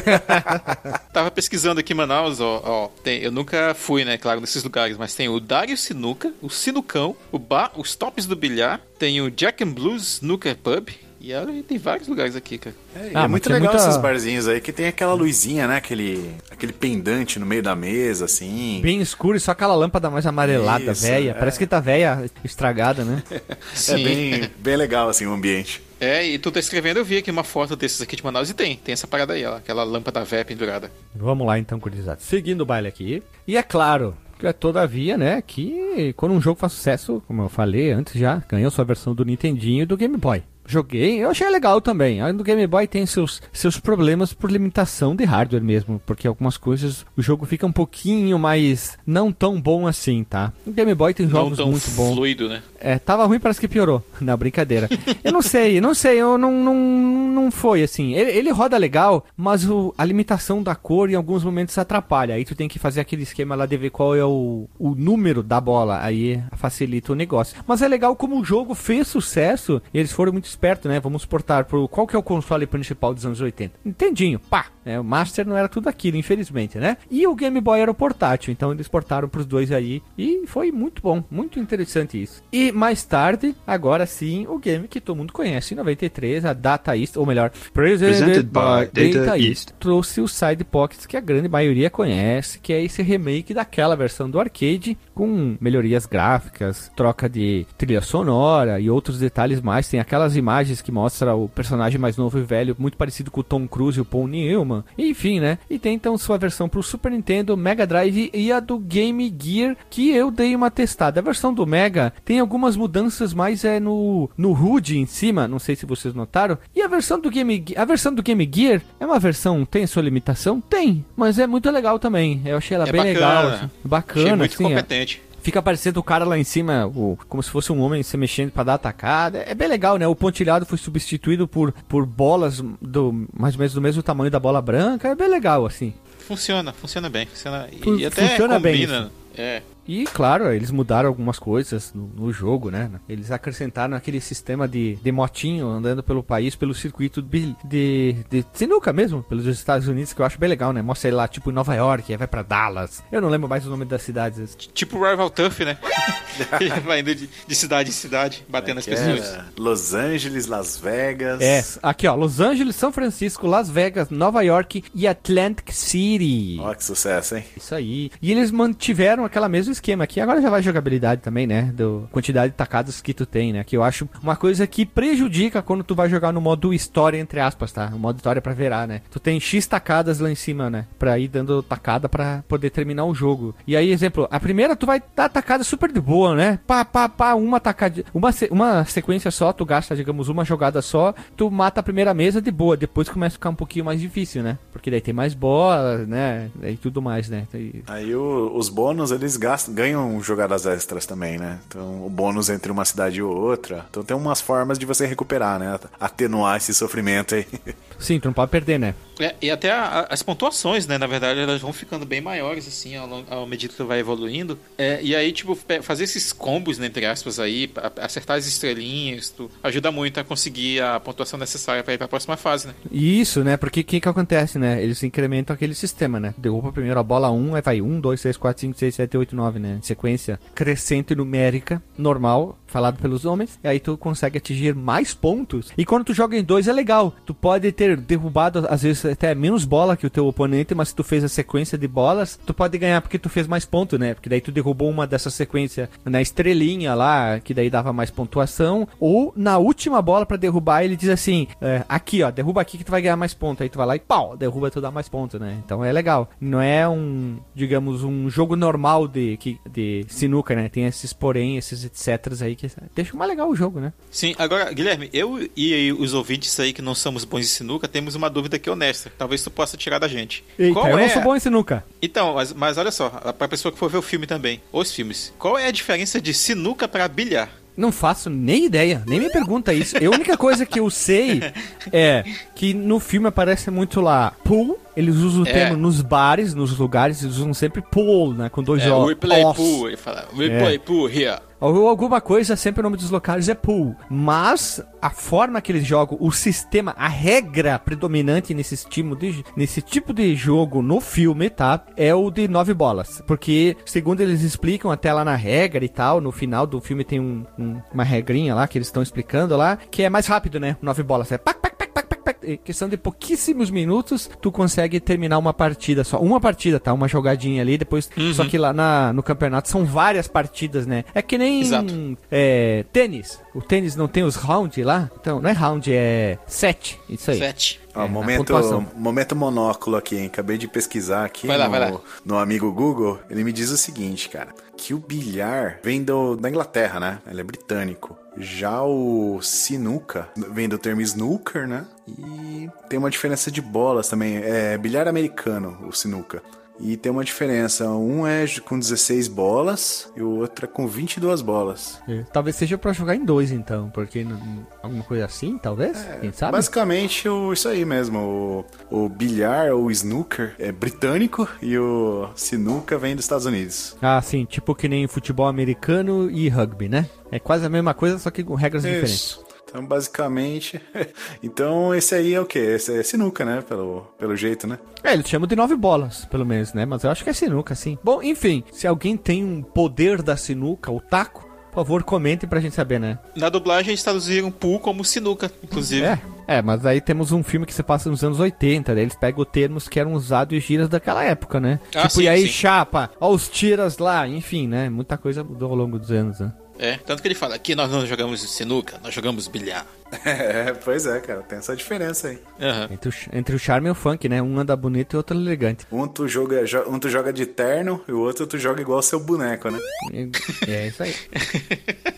Tava pesquisando aqui em Manaus, ó, ó, tem- eu nunca fui, né, claro, nesses lugares, mas tem o Dario Sinuca, o Sinucão, o bar, os tops do bilhar, tem o Jack and Blues Snooker Pub, E ela tem vários lugares aqui, cara. É, e Ah, é muito legal muita- esses barzinhos aí que tem aquela luzinha, né? Aquele, aquele pendante no meio da mesa, assim. Bem escuro e só aquela lâmpada mais amarelada, Isso, velha. é. Parece que tá velha, estragada, né? É Sim. bem, bem legal, assim, o ambiente. É, e tu tá escrevendo, eu vi aqui uma foto desses aqui de Manaus e tem. Tem essa parada aí, ó, aquela lâmpada véia pendurada. Vamos lá então, curiosidade. Seguindo o baile aqui. E é claro, que é todavia, né, que quando um jogo faz sucesso, como eu falei antes já, ganhou sua versão do Nintendinho e do Game Boy. Joguei, eu achei legal também. A do Game Boy tem seus, seus problemas por limitação de hardware mesmo, porque algumas coisas o jogo fica um pouquinho mais não tão bom assim, tá? O Game Boy tem jogos não tão muito bons. fluido, né? É, tava ruim, parece que piorou. Não, brincadeira. Eu não sei, não sei, eu não, não, não foi assim. Ele, ele roda legal, mas o, a limitação da cor em alguns momentos atrapalha. Aí tu tem que fazer aquele esquema lá de ver qual é o, o número da bola. Aí facilita o negócio. Mas é legal como o jogo fez sucesso. E eles foram muito espertos, né? Vamos portar pro. Qual que é o console principal dos anos 80? Entendinho, pá. É, o Master não era tudo aquilo, infelizmente, né? E o Game Boy era o portátil, então eles portaram pros dois aí. E foi muito bom, muito interessante isso. E mais tarde, agora sim, o game que todo mundo conhece, em 93, a Data East, ou melhor, Presented, Presented by Data, Data East, trouxe o Side Pockets que a grande maioria conhece, que é esse remake daquela versão do arcade, com melhorias gráficas, troca de trilha sonora e outros detalhes mais. Tem aquelas imagens que mostram o personagem mais novo e velho, muito parecido com o Tom Cruise e o Paul Newman. Enfim, né? E tem então sua versão pro Super Nintendo, Mega Drive e a do Game Gear, que eu dei uma testada. A versão do Mega tem algumas mudanças mais é no, no HUD em cima, não sei se vocês notaram. E a versão do Game a versão do Game Gear é uma versão tem sua limitação? Tem, mas é muito legal também. Eu achei ela É bem bacana. legal, assim. Achei bacana, muito assim, é. Fica parecendo o cara lá em cima, o, como se fosse um homem se mexendo pra dar atacada. É bem legal, né? O pontilhado foi substituído por, por bolas do mais ou menos do mesmo tamanho da bola branca. É bem legal, assim. Funciona, funciona bem. Funciona, Fu- e até funciona bem combina. É. E claro, eles mudaram algumas coisas no, no jogo, né? Eles acrescentaram aquele sistema de, de motinho andando pelo país, pelo circuito de, de, de sinuca mesmo, pelos Estados Unidos, que eu acho bem legal, né? Mostra ele lá, tipo, em Nova York, aí vai pra Dallas. Eu não lembro mais o nome das cidades. Tipo Rival Turf, né? Ele vai indo de, de cidade em cidade, batendo as Que pessoas. era Los Angeles, Las Vegas. É, aqui ó, Los Angeles, São Francisco, Las Vegas, Nova York e Atlantic City. Ó, que sucesso, hein? Isso aí. E eles mantiveram aquela mesmo esquema aqui. Agora já vai jogabilidade também, né? Do quantidade de tacadas que tu tem, né? Que eu acho uma coisa que prejudica quando tu vai jogar no modo história, entre aspas, tá? O modo história pra virar, né? Tu tem X tacadas lá em cima, né? Pra ir dando tacada pra poder terminar o jogo. E aí, exemplo, a primeira tu vai dar tacada super de boa, né? Pá, pá, pá, uma tacada. Uma, se- uma sequência só, tu gasta, digamos, uma jogada só, tu mata a primeira mesa de boa. Depois começa a ficar um pouquinho mais difícil, né? Porque daí tem mais bolas, né? E tudo mais, né? E- Aí o- os bônus, eles gastam, ganham jogadas extras também, né? Então, o bônus entre uma cidade e outra. Então tem umas formas de você recuperar, né? Atenuar esse sofrimento aí. Sim, tu não pode perder, né? É, e até a- a- as pontuações, né? Na verdade, elas vão ficando bem maiores, assim, ao, ao medida que tu vai evoluindo. É, e aí, tipo, fazer esses combos, né, entre aspas, aí, acertar as estrelinhas, tu ajuda muito a conseguir a pontuação necessária pra ir pra próxima fase, né? Isso, né? Porque o que que acontece, né? Eles incrementam aquele sistema, né? Derruba primeiro a bola 1, aí vai 1, 2, 3, 4, 5, 6, 7, 8, 9, né? Sequência crescente numérica, normal, falado pelos homens. E aí tu consegue atingir mais pontos. E quando tu joga em dois é legal. Tu pode ter derrubado, às vezes, até menos bola que o teu oponente, mas se tu fez a sequência de bolas, tu pode ganhar porque tu fez mais pontos, né? Porque daí tu derrubou uma dessa sequência na estrelinha lá, que daí dava mais pontuação. Ou na última bola pra derrubar, ele diz assim: é, aqui, ó, derruba aqui que tu vai ganhar mais pontos. Aí tu vai lá e pau, derruba tu dá mais pontos, né? Então é legal. Não é um, digamos, um jogo normal de, de sinuca, né? Tem esses porém, esses etc aí que deixa mais legal o jogo, né? Sim, agora, Guilherme, eu e os ouvintes aí que não somos bons em sinuca, temos uma dúvida aqui honesta. Talvez tu possa tirar da gente. Eita, Qual eu é... não sou bom em sinuca. Então, mas, mas olha só, pra pessoa que for ver o filme também, os filmes, qual é a diferença de sinuca pra bilhar? Não faço nem ideia, nem me pergunta isso. A única coisa que eu sei é que no filme aparece muito lá pool Eles usam o É. termo nos bares, nos lugares, eles usam sempre pool, né? Com dois É, Ó. we play Os. pool, ele fala, we É. play pool here. Ou alguma coisa, sempre o nome dos locais é pool. Mas a forma que eles jogam, o sistema, a regra predominante nesse, de, nesse tipo de jogo no filme, tá? É o de nove bolas. Porque, segundo eles explicam até lá na regra e tal, no final do filme tem um- um- uma regrinha lá que eles estão explicando lá, que é mais rápido, né? Nove bolas. É pac, pac, questão de pouquíssimos minutos, tu consegue terminar uma partida só. Uma partida, tá? Uma jogadinha ali, depois. Só que lá na- no campeonato são várias partidas, né? É que nem é, tênis. O tênis não tem os round lá? Então, não é round, é set. Isso aí. Sete. Ó, É, momento, momento monóculo aqui, hein? Acabei de pesquisar aqui Vai lá, no, vai lá. no amigo Google. Ele me diz o seguinte, cara. Que o bilhar vem do, da Inglaterra, né? Ele é britânico. Já o sinuca vem do termo snooker, né? E tem uma diferença de bolas também. É bilhar americano, o sinuca. E tem uma diferença. Um é com 16 bolas e o outro é com 22 bolas. É, Talvez seja pra jogar em dois, então. Porque alguma coisa assim, talvez? Quem sabe? Basicamente, o, isso aí mesmo. O, o bilhar ou snooker é britânico e o sinuca vem dos Estados Unidos. Ah, sim. Tipo que nem futebol americano e rugby, né? É quase a mesma coisa, só que com regras diferentes. Então, basicamente. então, esse aí é o quê? Esse é sinuca, né? Pelo, pelo jeito, né? É, eles chamam de nove bolas, pelo menos, né? Mas eu acho que é sinuca, sim. Bom, enfim, se alguém tem um poder da sinuca, o taco, por favor, comente pra gente saber, né? Na dublagem eles traduziram pool como sinuca, inclusive. É, é, mas aí temos um filme que se passa nos anos 80, daí eles pegam termos que eram usados e giras daquela época, né? Ah, tipo, sim, e aí, sim. chapa, ó os tiras lá, enfim, né? Muita coisa mudou ao longo dos anos, né? É, tanto que ele fala, aqui nós não jogamos sinuca, nós jogamos bilhar. É, pois é, cara. Tem essa diferença aí. Aham. Entre o, entre o charme e o funk, né? Um anda bonito e o outro elegante. Um tu, joga, jo- um tu joga de terno e o outro tu joga igual seu boneco, né? É isso aí.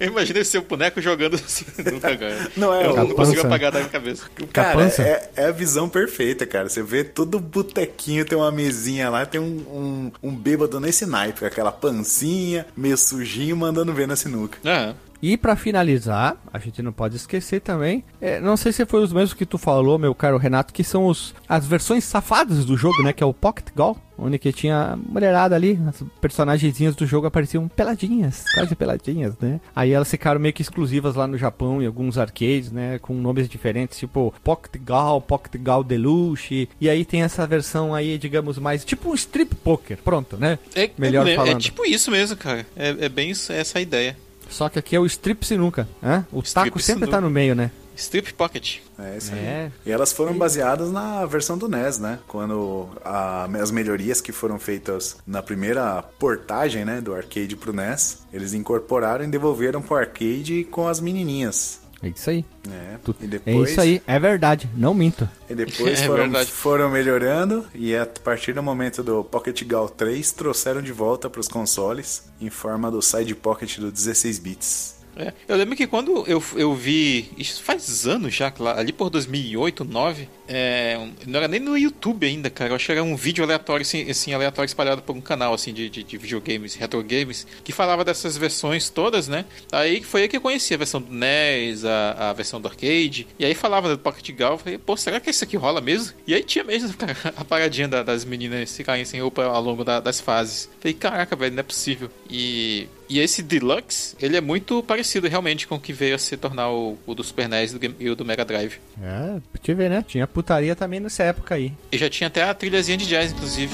Eu imaginei seu boneco jogando sinuca, cara. Não é, Eu o- não consigo Capança. apagar da minha cabeça. Cara, é, é a visão perfeita, cara. Você vê todo botequinho, tem uma mesinha lá, tem um, um, um bêbado nesse naipe, aquela pancinha, meio sujinho, mandando ver na sinuca. Aham. E pra finalizar, a gente não pode esquecer também, é, não sei se foi os mesmos que tu falou, meu caro Renato, que são os, as versões safadas do jogo, né? Que é o Pocket Gol, onde que tinha mulherada ali, as personagenzinhas do jogo apareciam peladinhas, quase peladinhas, né? Aí elas ficaram meio que exclusivas lá no Japão e alguns arcades, né? Com nomes diferentes, tipo Pocket Gol, Pocket Gol Deluxe. E aí tem essa versão aí, digamos, mais tipo um strip poker, pronto, né? É, Melhor é, é falando. tipo isso mesmo, cara. É, é bem essa a ideia. Só que aqui é o strip sinuca, né? O Strip taco sempre sinuca. tá no meio, né? Strip Pocket. É isso É. aí. E elas foram baseadas na versão do NES, né? Quando a- as melhorias que foram feitas na primeira portagem, né, do arcade pro NES, eles incorporaram e devolveram pro arcade com as menininhas. É isso aí. É, Tu- e É depois, isso aí, é verdade, não minto. E depois É foram, foram melhorando e a partir do momento do Pocket Gal 3 trouxeram de volta para os consoles em forma do Side Pocket do 16 bits. É, eu lembro que quando eu, eu vi, isso faz anos já, lá, ali por 2008, 2009, é, não era nem no YouTube ainda, cara. Eu acho que era um vídeo aleatório, assim, assim, aleatório espalhado por um canal assim de, de, de videogames, retro games, que falava dessas versões todas, né? Aí foi aí que eu conheci a versão do NES, a, a versão do arcade, e aí falava do Pocket Gal, falei, pô, será que isso aqui rola mesmo? E aí tinha mesmo cara, a paradinha da- das meninas ficarem sem roupa ao longo da- das fases. Falei, caraca, velho, não é possível. E, e esse Deluxe, ele é muito parecido realmente com o que veio a se tornar o, o do Super NES e o do Mega Drive. É, pra ver, né? Tinha putaria também nessa época aí. E já tinha até a trilhazinha de jazz, inclusive.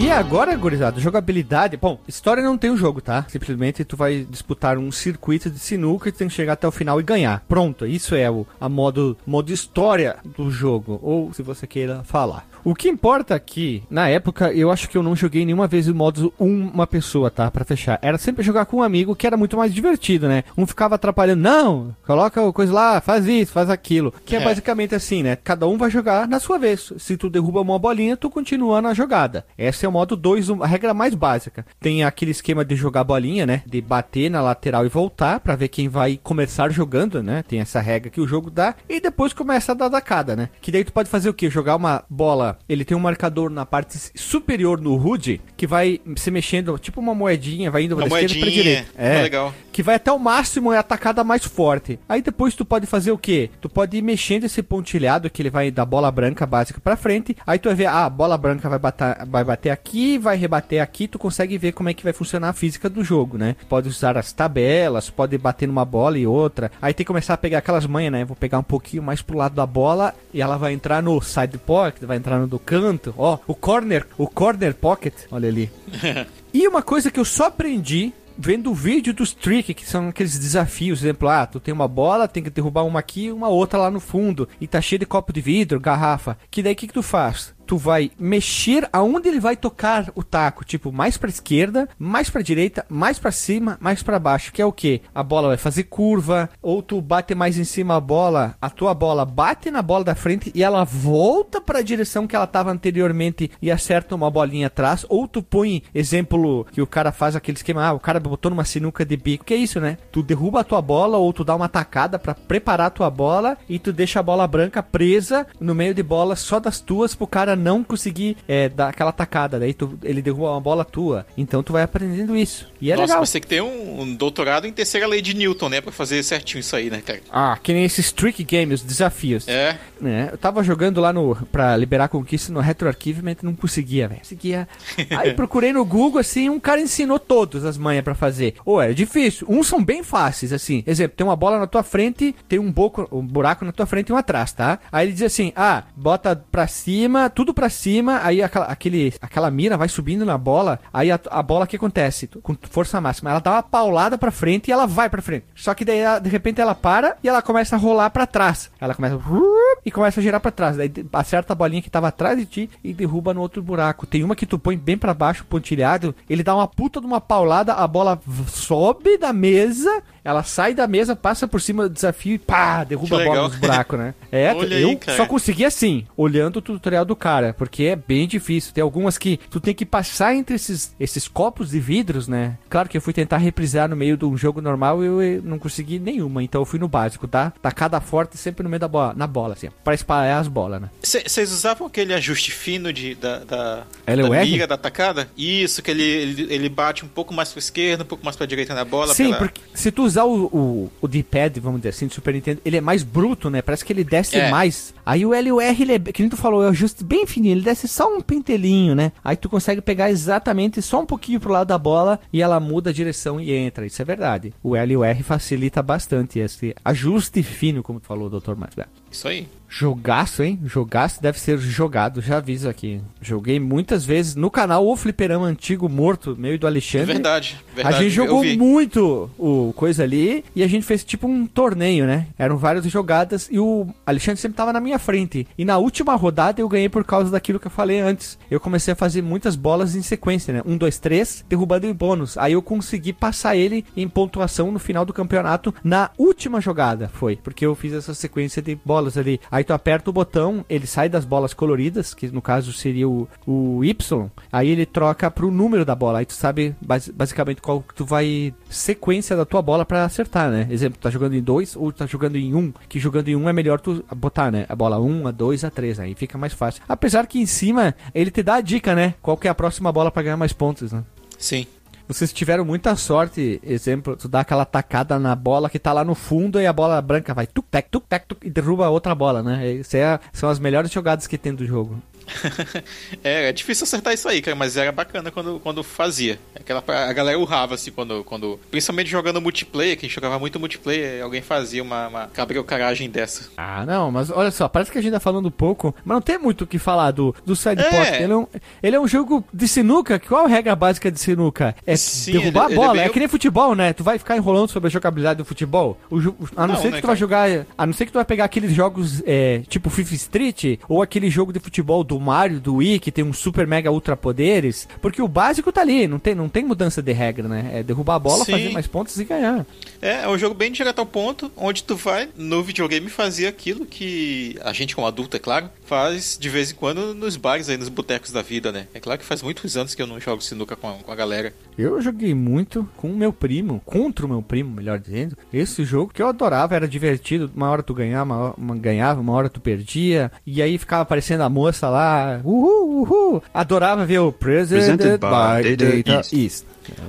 E agora, gurizada, jogabilidade. Bom, história não tem o jogo, tá? Simplesmente tu vai disputar um circuito de sinuca e tu tem que chegar até o final e ganhar. Pronto, isso é o a modo, modo história do jogo. Ou se você queira falar. O que importa aqui, na época, eu acho que eu não joguei nenhuma vez o modo uma pessoa, tá? Pra fechar. Era sempre jogar com um amigo que era muito mais divertido, né? Um ficava atrapalhando, não, coloca o coisa lá, faz isso, faz aquilo. Que é, É. basicamente assim, né? Cada um vai jogar na sua vez. Se tu derruba uma bolinha, tu continua na jogada. Esse é o modo 2, a regra mais básica. Tem aquele esquema de jogar bolinha, né? De bater na lateral e voltar pra ver quem vai começar jogando, né? Tem essa regra que o jogo dá. E depois começa a dar dacada, né? Que daí tu pode fazer o quê? Jogar uma bola ele tem um marcador na parte superior no HUD que vai se mexendo, tipo uma moedinha, vai indo Uma da esquerda pra moedinha, direita. é legal. Que vai até o máximo e a atacada mais forte. Aí depois tu pode fazer o quê? Tu pode ir mexendo esse pontilhado que ele vai da bola branca básica pra frente. Aí tu vai ver, ah, a bola branca vai bater, vai bater aqui, vai rebater aqui. Tu consegue ver como é que vai funcionar a física do jogo, né? Pode usar as tabelas, pode bater numa bola e outra. Aí tem que começar a pegar aquelas manhas, né? Vou pegar um pouquinho mais pro lado da bola e ela vai entrar no side pocket, vai entrar no do canto. Ó, o corner, o corner pocket, olha ali. E uma coisa que eu só aprendi vendo o vídeo dos trick, que são aqueles desafios, exemplo, ah, tu tem uma bola, tem que derrubar uma aqui e uma outra lá no fundo, e tá cheio de copo de vidro, garrafa. Que daí o que, que tu faz? Tu vai mexer aonde ele vai tocar o taco, tipo, mais pra esquerda, mais pra direita, mais pra cima, mais pra baixo, que é o que? A bola vai fazer curva, ou tu bate mais em cima a bola, a tua bola bate na bola da frente e ela volta pra direção que ela tava anteriormente e acerta uma bolinha atrás, ou tu põe, exemplo, que o cara faz aquele esquema, ah, o cara botou numa sinuca de bico, que é isso, né? Tu derruba a tua bola ou tu dá uma tacada pra preparar a tua bola e tu deixa a bola branca presa no meio de bola só das tuas pro cara não conseguir é, dar aquela tacada, daí tu, ele derruba uma bola tua. Então tu vai aprendendo isso. E é Nossa, legal. você tem que ter um, um doutorado em terceira lei de Newton, né? Pra fazer certinho isso aí, né, cara? Ah, que nem esses trick games, os desafios. É. né? Eu tava jogando lá no pra liberar a conquista no retroarchivement, não conseguia, velho. Conseguia. Aí procurei no Google assim, um cara ensinou todas as manhas pra fazer. Ou era difícil. Uns são bem fáceis, assim. Exemplo, tem uma bola na tua frente, tem um, boco, um buraco na tua frente e um atrás, tá? Aí ele diz assim: "Ah, bota pra cima, tudo pra cima, aí aquela, aquele, aquela mira vai subindo na bola, aí a, a bola que acontece? Com força máxima, ela dá uma paulada pra frente e ela vai pra frente. Só que daí ela- de repente ela para e ela começa a rolar pra trás. Ela começa e começa a girar pra trás. Daí acerta a bolinha que tava atrás de ti e derruba no outro buraco. Tem uma que tu põe bem pra baixo, pontilhado, ele dá uma puta de uma paulada, a bola sobe da mesa, ela sai da mesa, passa por cima do desafio e pá, derruba Que a bola nos buracos, né? É, eu aí, só consegui assim, olhando o tutorial do cara, porque é bem difícil. Tem algumas que tu tem que passar entre esses, esses copos de vidros, né? Claro que eu fui tentar reprisar no meio de um jogo normal e eu eh, não consegui nenhuma, então eu fui no básico, tá? Tacada forte sempre no meio da bola, na bola, assim, pra espalhar as bolas, né? Vocês usavam aquele ajuste fino de, da, da, da mira, da tacada? Isso, que ele, ele, ele bate um pouco mais pra esquerda, um pouco mais pra direita na bola. Sim, pela- porque se tu usar o, o, o D-pad, vamos dizer assim, do Super Nintendo, ele é mais bruto, né? Parece que ele desce É. mais. Aí o LUR, ele é, que nem tu falou, é o ajuste bem fininho, ele desce só um pentelinho, né? Aí tu consegue pegar exatamente só um pouquinho pro lado da bola e ela muda a direção e entra. Isso é verdade. O LUR facilita bastante esse ajuste fino, como tu falou, Dr. Matos. Isso aí. Jogaço, hein? Jogaço deve ser jogado, já aviso aqui. Joguei muitas vezes no canal O Fliperama Antigo Morto, meio do Alexandre. verdade, verdade. A gente jogou muito o coisa ali e a gente fez tipo um torneio, né? Eram várias jogadas e o Alexandre sempre tava na minha frente. E na última rodada eu ganhei por causa daquilo que eu falei antes. Eu comecei a fazer muitas bolas em sequência, né? Um, dois, três, derrubando em bônus. Aí eu consegui passar ele em pontuação no final do campeonato na última jogada, foi. Porque eu fiz essa sequência de bolas ali. Aí tu aperta o botão, ele sai das bolas coloridas, que no caso seria o, o Y. Aí ele troca pro número da bola. Aí tu sabe basi- basicamente qual tu vai sequência da tua bola pra acertar, né? Exemplo, tá jogando em dois ou tá jogando em um, que jogando em um é melhor tu botar, né? Bola 1, a 2, a 3, aí fica mais fácil. Apesar que em cima ele te dá a dica, né? Qual que é a próxima bola pra ganhar mais pontos, né? Sim. Vocês tiveram muita sorte, exemplo, tu dá aquela tacada na bola que tá lá no fundo e a bola branca vai tuk tac tuk tac tuk e derruba outra bola, né? Isso é, são as melhores jogadas que tem do jogo. É, é difícil acertar isso aí, cara, mas era bacana quando, quando fazia. Aquela, a galera urrava, assim, quando, quando. Principalmente jogando multiplayer, que a gente jogava muito multiplayer, alguém fazia uma, uma cabriocaragem dessa. Ah, não, mas olha só, parece que a gente tá falando pouco, mas não tem muito o que falar do, do Side É. Pocket. Ele é, um, ele é um jogo de sinuca. Qual a regra básica de sinuca? É Sim, derrubar ele- a bola. ele é É, meio- que nem futebol, né? Tu vai ficar enrolando sobre a jogabilidade do futebol. O a não, Não, ser né, que tu vai cara? jogar. A não ser que tu vai pegar aqueles jogos é, tipo FIFA Street ou aquele jogo de futebol do Mario, do Wii, que tem um super mega ultra poderes. Porque o básico tá ali, não tem, não tem mudança de regra, né? É derrubar a bola, Sim. fazer mais pontos e ganhar. É, é um jogo bem direto ao ponto, onde tu vai no videogame fazer aquilo que a gente, como adulto, é claro, faz de vez em quando nos bares aí, nos botecos da vida, né? É claro que faz muitos anos que eu não jogo sinuca com a, com a galera. Eu joguei muito com o meu primo, contra o meu primo, melhor dizendo. Esse jogo que eu adorava, era divertido. Uma hora tu ganhava, uma, hora- uma- ganhava, uma hora tu perdia. E aí ficava aparecendo a moça lá, uhul, uhul. Adorava ver o Presented, Presented by, by Data, Data East. East.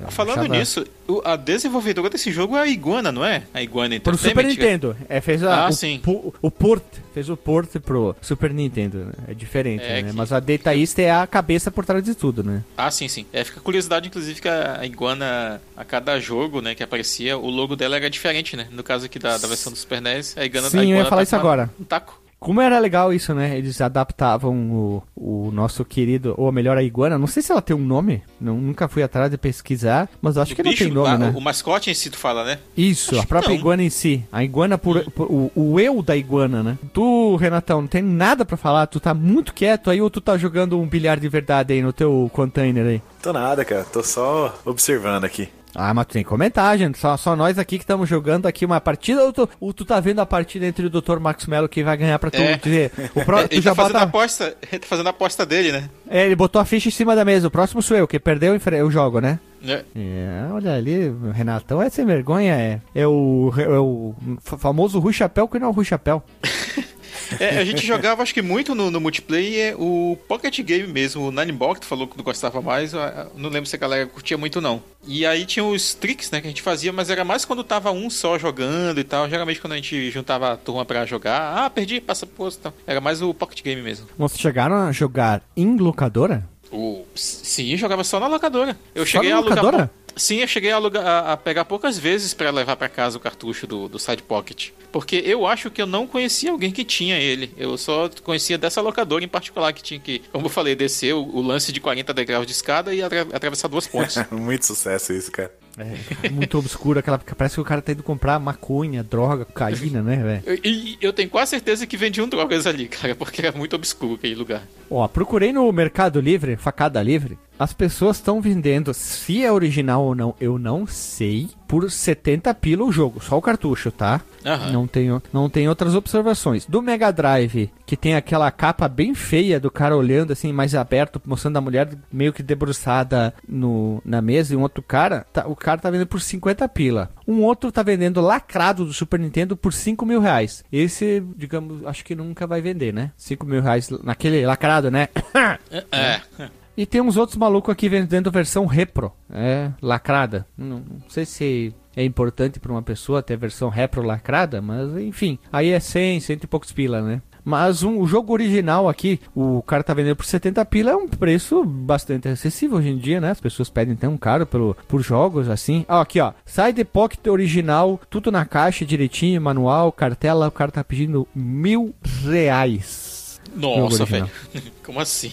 Falando achava- nisso, o- a desenvolvedora desse jogo é a Iguana, não é? A Iguana Pro Super. Nintendo. É, fez a, Ah, o, sim. pu- o port, fez o port pro Super Nintendo. né? É diferente, É né? que- Mas a Data East é a cabeça por trás de tudo, né? Ah, sim, sim. É, fica curiosidade, inclusive, que a Iguana, a cada jogo, né, que aparecia, o logo dela era diferente, né? No caso aqui da, da versão do Super NES, a Iguana Sim, a eu ia Iguana falar tá isso agora. Um taco. Como era legal isso, né? Eles adaptavam o, o nosso querido, ou melhor, a iguana. Não sei se ela tem um nome. Não, nunca fui atrás de pesquisar, mas eu acho O que não tem nome, a- né? O mascote em si, tu fala, né? Isso, acho a própria iguana em si. A iguana por, por- o, o eu da iguana, né? Tu, Renatão, não tem nada pra falar. Tu tá muito quieto aí ou tu tá jogando um bilhar de verdade aí no teu container aí? Tô nada, cara. Tô só observando aqui. Ah, mas tu tem que comentar, gente. Só, só nós aqui que estamos jogando aqui uma partida ou tu, ou tu tá vendo a partida entre o Dr. Max Mello que vai ganhar pra tu É. dizer? O tu ele já tá fazendo a bota... aposta, ele tá fazendo a aposta dele, né? É, ele botou a ficha em cima da mesa. O próximo sou eu, que perdeu eu jogo, né? É. É, olha ali, o Renatão é sem vergonha, é, é, o, é o fa- famoso Rui Chapéu que não é o Rui Chapéu. É, a gente jogava, acho que muito no, no multiplayer, o Pocket Game mesmo, o Nineball, que tu falou que gostava mais, não lembro se a galera curtia muito não. E aí tinha os tricks, né, que a gente fazia, mas era mais quando tava um só jogando e tal. Geralmente quando a gente juntava a turma pra jogar, ah, perdi, passa posto e tal. Era mais o Pocket Game mesmo. Vocês chegaram a jogar em locadora? O... Sim, jogava só na locadora. Eu Só cheguei na a alugar. Sim, eu cheguei a, alugar- a- a pegar poucas vezes pra levar pra casa o cartucho do, do Side Pocket. Porque eu acho que eu não conhecia alguém que tinha ele. Eu só conhecia dessa locadora em particular que tinha que, como eu falei, descer o, o lance de 40 degraus de escada e atra- atravessar duas pontes. Muito sucesso isso, cara. É, muito obscuro, aquela, parece que o cara tá indo comprar maconha, droga, cocaína, né, velho? Eu- E eu tenho quase certeza que vendiam drogas ali, cara, porque era muito obscuro aquele lugar. Ó, procurei no Mercado Livre, facada livre, as pessoas estão vendendo, se é original ou não, eu não sei, por 70 pila o jogo, só o cartucho, tá? Aham. Não tenho, não tem outras observações. Do Mega Drive, que tem aquela capa bem feia do cara olhando assim, mais aberto, mostrando a mulher meio que debruçada no, na mesa, e um outro cara, tá- o cara tá vendendo por 50 pila. Um outro tá vendendo lacrado do Super Nintendo por 5 mil reais. Esse, digamos, acho que nunca vai vender, né? 5 mil reais naquele lacrado, né? É. E tem uns outros malucos aqui vendendo versão repro, é, lacrada. Não, não sei se é importante pra uma pessoa ter versão repro lacrada, mas enfim. Aí é 100, 100 e poucos pila, né? Mas um- o jogo original aqui, o cara tá vendendo por 70 pila, é um preço bastante acessível hoje em dia, né? As pessoas pedem tão caro pelo, por jogos assim. Ah, aqui ó, Side Pocket original, tudo na caixa direitinho, manual, cartela, o cara tá pedindo mil reais. Nossa, Jogo velho. Como assim?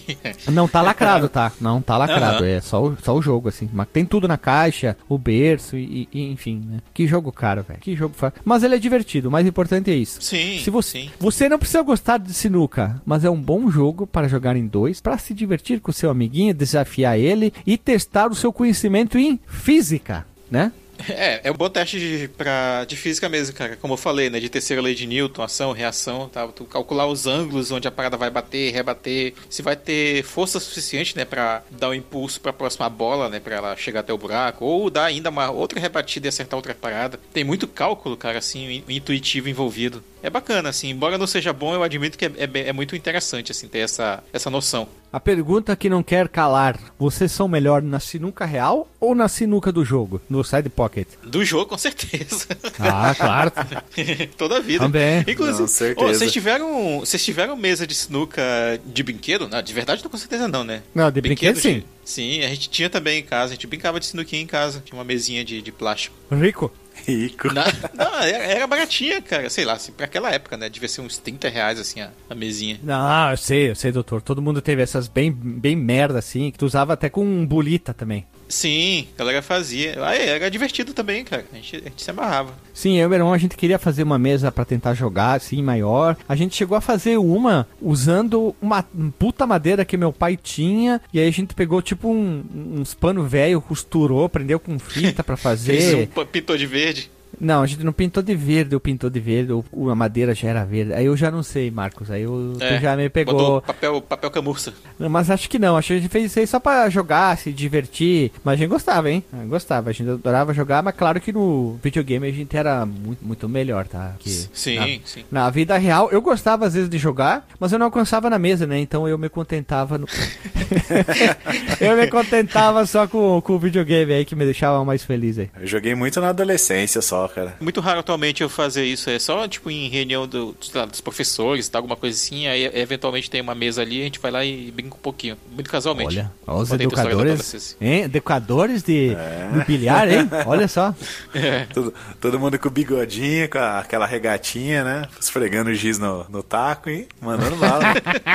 Não tá lacrado, tá? Não tá lacrado, Aham. é só o, só o jogo, assim. Mas tem tudo na caixa, o berço e, e- enfim, né? Que jogo caro, velho. Que jogo. Mas ele é divertido, o mais importante é isso. Sim, Se você, sim. você não precisa gostar de sinuca, mas é um bom jogo para jogar em dois, para se divertir com o seu amiguinho, desafiar ele e testar o seu conhecimento em física, né? É, é um bom teste de, pra, de física mesmo, cara. Como eu falei, né? De terceira lei de Newton, ação, reação, tá? Tu calcular os ângulos onde a parada vai bater, rebater, se vai ter força suficiente, né? Pra dar um impulso pra próxima bola, né? Pra ela chegar até o buraco, ou dar ainda uma outra rebatida e acertar outra parada. Tem muito cálculo, cara, assim, in- intuitivo envolvido. É bacana, assim. Embora não seja bom, eu admito que é, é é muito interessante, assim, ter essa, essa noção. A pergunta que não quer calar: vocês são melhor na sinuca real ou na sinuca do jogo, no Side Pocket? Do jogo, com certeza. Ah, claro. Toda a vida. Também. Inclusive, Não, certeza. Ô, vocês tiveram. Vocês tiveram mesa de sinuca de brinquedo? Não, de verdade não com certeza não, né? Não, de brinquedo, sim. Sim, a gente tinha também em casa, a gente brincava de sinuquinha em casa, tinha uma mesinha de, de plástico. Rico. Rico. Na- não, era, era baratinha, cara, sei lá, assim, pra aquela época, né? Devia ser uns 30 reais, assim, a, a mesinha. Não, eu sei, eu sei, doutor. Todo mundo teve essas bem, bem merda, assim, que tu usava até com bolita também. Sim, a galera fazia. Aí era divertido também, cara. A gente, a gente se amarrava. Sim, eu e meu irmão, a gente queria fazer uma mesa pra tentar jogar, assim, maior. A gente chegou a fazer uma usando uma um puta madeira que meu pai tinha. E aí a gente pegou, tipo, um- uns pano velho, costurou, prendeu com fita pra Fez um fazer. p- pintor de verde. Não, a gente não pintou de verde, ou pintou de verde, ou a madeira já era verde. Aí eu já não sei, Marcos. Aí eu, tu já me Botou pegou. papel, papel camurça. Não, Mas acho que não, acho que a gente fez isso aí só pra jogar, se divertir. Mas a gente gostava, hein? Gostava, a gente adorava jogar, mas claro que no videogame a gente era muito, muito melhor, tá? Que Sim, na, sim. na vida real, eu gostava às vezes de jogar, mas eu não alcançava na mesa, né? Então eu me contentava no. eu me contentava só com, com o videogame aí que me deixava mais feliz aí. Eu joguei muito na adolescência só, cara. Muito raro atualmente eu fazer isso. É só, tipo, em reunião do- lá, dos professores, tá? Alguma coisa assim. Aí, eventualmente, tem uma mesa ali, a gente vai lá e brinca um pouquinho. Muito casualmente. Olha, ó, os educadores, hein? Educadores de, de bilhar, hein? Olha só. Todo, todo mundo com bigodinho, com a- aquela regatinha, né? Esfregando o giz no, no taco e mandando bala.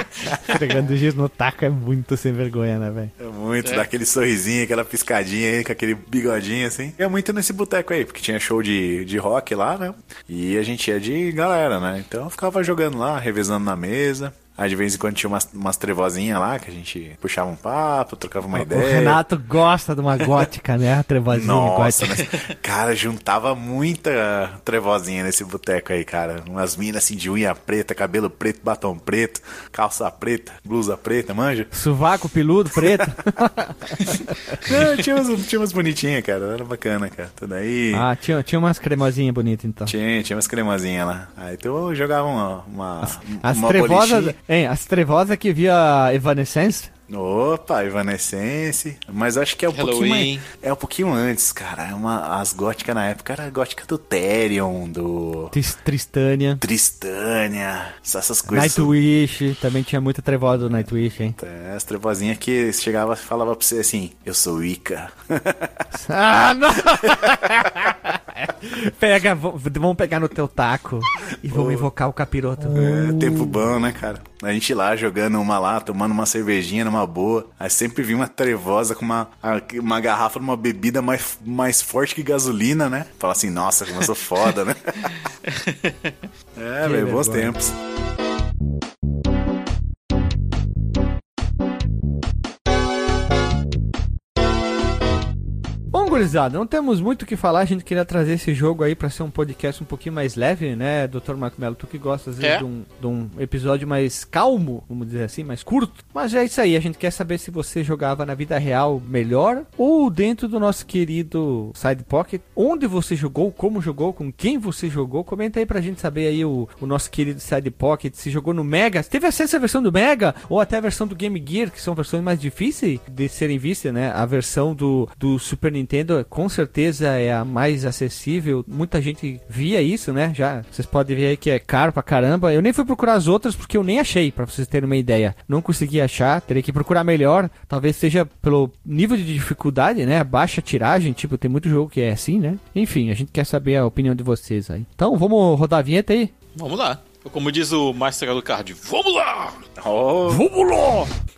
Pegando giz no taco é muito sem vergonha, né, velho? É muito, daquele sorrisinho, aquela piscadinha aí, com aquele bigodinho assim. É muito nesse boteco aí, porque tinha show de, de rock lá, né? E a gente ia de galera, né? Então eu ficava jogando lá, revezando na mesa. Aí de vez em quando tinha umas, umas trevozinhas lá, que a gente puxava um papo, trocava uma O ideia. Renato gosta de uma gótica, né? A trevozinha Nossa, gótica. mas, cara, juntava muita trevozinha nesse boteco aí, cara. Umas minas assim de unha preta, cabelo preto, batom preto, calça preta, blusa preta, manja? Sovaco peludo, preto. Não, tinha umas, tinha umas bonitinhas, cara. Era bacana, cara. Tudo aí. ah, tinha, tinha umas cremosinhas bonitas, então. Tinha, tinha umas cremosinhas lá. Aí então eu jogava uma. uma As uma trevosas, bolichinha. Hein, as trevosas que via Evanescence. Opa, Evanescence. Mas acho que é um pouquinho Halloween. mais. É um pouquinho antes, cara. É uma, as góticas na época era a gótica do Therion, do. Tris- Tristânia. Tristânia, essas coisas. Nightwish, também tinha muita trevosa do Nightwish, hein? É, as trevozinhas que chegava e falava pra você assim, eu sou Ica. Ah, não! Pega, vamos pegar no teu taco e vamos invocar o capiroto. É, tempo bom, né, cara? A gente lá jogando uma lá, tomando uma cervejinha numa boa. Aí sempre vinha uma trevosa com uma, uma garrafa de uma bebida mais, mais forte que gasolina, né? Fala assim, nossa, como eu sou foda, né? é, velho, bons tempos. Gurizada, não temos muito o que falar. A gente queria trazer esse jogo aí pra ser um podcast um pouquinho mais leve, né, Dr. Marco Melo? Tu que gosta, às vezes, É. de, um, de um episódio mais calmo, vamos dizer assim, mais curto. Mas é isso aí. A gente quer saber se você jogava na vida real melhor ou dentro do nosso querido Side Pocket. Onde você jogou, como jogou, com quem você jogou. Comenta aí pra gente saber aí o, o nosso querido Side Pocket. Se jogou no Mega. Se teve acesso à versão do Mega ou até a versão do Game Gear, que são versões mais difíceis de serem vistas, né? A versão do, do Super Nintendo com certeza é a mais acessível. Muita gente via isso, né? Já vocês podem ver aí que é caro pra caramba. Eu nem fui procurar as outras porque eu nem achei, pra vocês terem uma ideia. Não consegui achar, terei que procurar melhor. Talvez seja pelo nível de dificuldade, né? Baixa tiragem, tipo, tem muito jogo que é assim, né? Enfim, a gente quer saber a opinião de vocês aí. Então, vamos rodar a vinheta aí? Vamos lá. Como diz o Master Alucard, vamos lá! Oh, Vamos lá!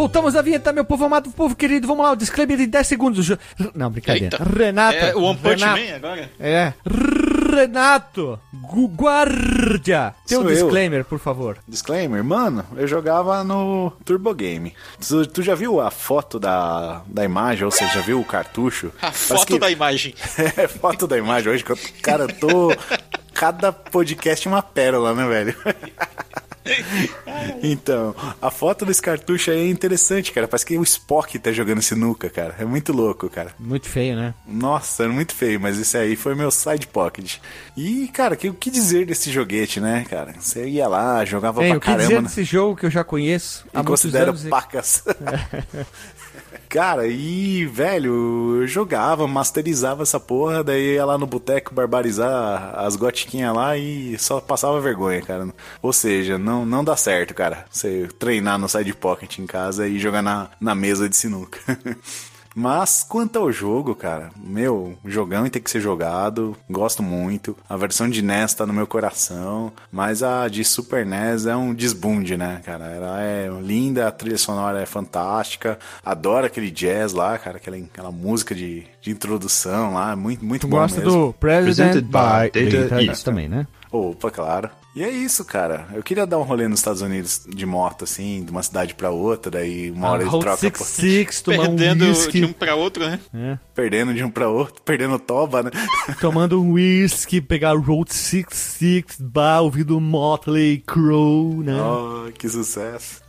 Voltamos à vinheta, meu povo amado, povo querido. Vamos lá, o disclaimer de 10 segundos. Não, brincadeira. Eita. Renata. É o One Punch Renato, Man agora? É. Renato. Gu- Guardia. Tem um Sou eu. disclaimer, por favor. disclaimer, mano, eu jogava no Turbo Game. Tu, tu já viu a foto da, da imagem, ou seja, já viu o cartucho? A Parece foto que- da imagem. É, foto da imagem hoje, cara, eu tô. Cada podcast uma pérola, né, velho? Então, a foto desse cartucho aí é interessante, cara. Parece que o Spock tá jogando sinuca, cara. É muito louco, cara. Muito feio, né? Nossa, é muito feio, mas esse aí foi meu side pocket. E, cara, que- o que dizer desse joguete, né, cara? Você ia lá, jogava Ei, pra o que dizer caramba. né? desse jogo que eu já conheço há E muitos considero anos? pacas. Cara, e, velho, eu jogava, masterizava essa porra, daí ia lá no boteco barbarizar as gotiquinhas lá e só passava vergonha, cara. Ou seja, não, não dá certo, cara, você treinar no side pocket em casa e jogar na, na mesa de sinuca. Mas quanto ao jogo, cara, meu, jogão e tem que ser jogado, gosto muito. A versão de NES tá no meu coração, mas a de Super NES é um desbunde, né, cara? Ela é linda, a trilha sonora é fantástica, adoro aquele jazz lá, cara, aquela, aquela música de, de introdução lá, muito, muito Tu bom gosta mesmo. do President Presented by by Data Data East. também, né? Opa, claro. E é isso, cara. Eu queria dar um rolê nos Estados Unidos de moto, assim, de uma cidade pra outra, daí uma hora Ah, de Route troca, pô, 66, tomar um Perdendo de whisky, um pra outro, né? é, perdendo de um pra outro, perdendo toba, né? tomando um whisky, pegar Road 66, bah, ouvindo Motley Crue, né? oh, que sucesso.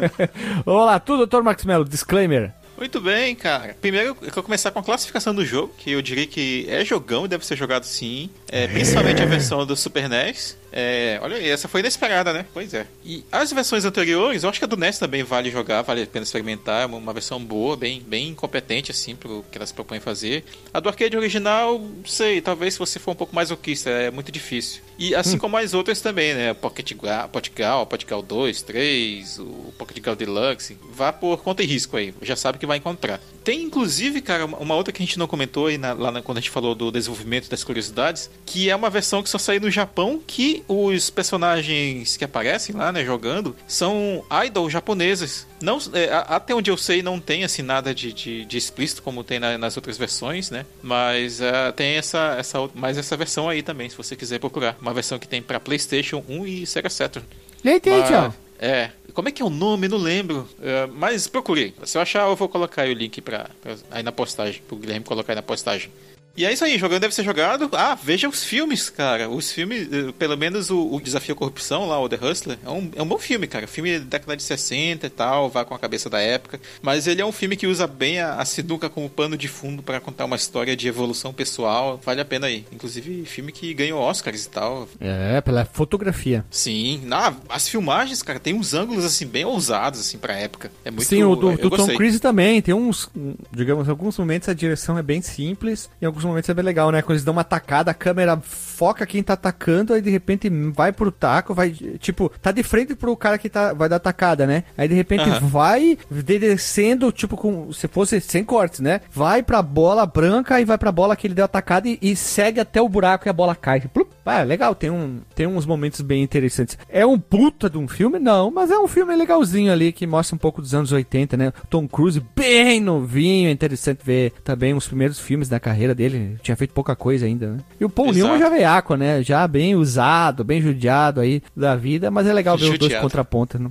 Olá, tudo, Dr. Max Mello, disclaimer. Muito bem, cara. Primeiro, eu quero começar com a classificação do jogo, que eu diria que é jogão e deve ser jogado sim. É, principalmente a versão do Super NES. É, olha aí, essa foi inesperada, né? Pois é. E as versões anteriores, eu acho que a do NES também vale jogar, vale a pena experimentar. É uma, uma versão boa, bem, bem competente, assim, pro que elas propõem fazer. A do arcade original, sei, talvez se você for um pouco mais oquista, é muito difícil. E assim como as outras também, né? Pocket Gal, Pocket Gal, Pocket Gal 2, 3, o Pocket Gal Deluxe. Vá por conta e risco aí, já sabe que vai encontrar. Tem inclusive, cara, uma uma outra que a gente não comentou aí na- lá na- quando a gente falou do desenvolvimento das curiosidades, que é uma versão que só saiu no Japão, que os personagens que aparecem lá, né, jogando, são idol japoneses. Não, é, até onde eu sei, não tem assim nada de, de, de explícito como tem na- nas outras versões, né? Mas ah, tem essa, essa, mais essa versão aí também, se você quiser procurar. Uma versão que tem pra PlayStation 1 e Sega Saturn. Leite, Mas- É. Como é que é o nome? Não lembro. É, mas procurei. Se eu achar, eu vou colocar aí o link pra, pra- aí na postagem. Pro Guilherme colocar aí na postagem. E é isso aí, jogando deve ser jogado. Ah, veja os filmes, cara. Os filmes, eh, pelo menos o, o Desafio à Corrupção lá, o The Hustler, é um, é um bom filme, cara. Filme da década de 60 e tal, vai com a cabeça da época. Mas ele é um filme que usa bem a, a sinuca como pano de fundo pra contar uma história de evolução pessoal. Vale a pena aí. Inclusive, filme que ganhou Oscars e tal. É, pela fotografia. Sim, na, as filmagens, cara, tem uns ângulos assim bem ousados assim pra época. É muito Sim, o do, do Tom. Cruise também. Tem uns, digamos, alguns momentos a direção é bem simples, em alguns momentos é bem legal, né? Quando eles dão uma tacada, a câmera foca quem tá atacando, aí de repente vai pro taco, vai, tipo, tá de frente pro cara que tá, vai dar tacada, né? Aí de repente Aham. vai descendo, tipo, com, se fosse sem cortes, né? Vai pra bola branca e vai pra bola que ele deu a tacada e, e segue até o buraco e a bola cai. Plup. Ah, legal, tem, um, tem uns momentos bem interessantes. É um puta de um filme? Não, mas é um filme legalzinho ali que mostra um pouco dos anos 80, né? Tom Cruise bem novinho, é interessante ver também os primeiros filmes da carreira dele. Tinha feito pouca coisa ainda, né? E o Paul Exato. Newman já veiaco, né? Já bem usado, bem judiado aí da vida, mas é legal ver os dois Judiado. contrapontos, né?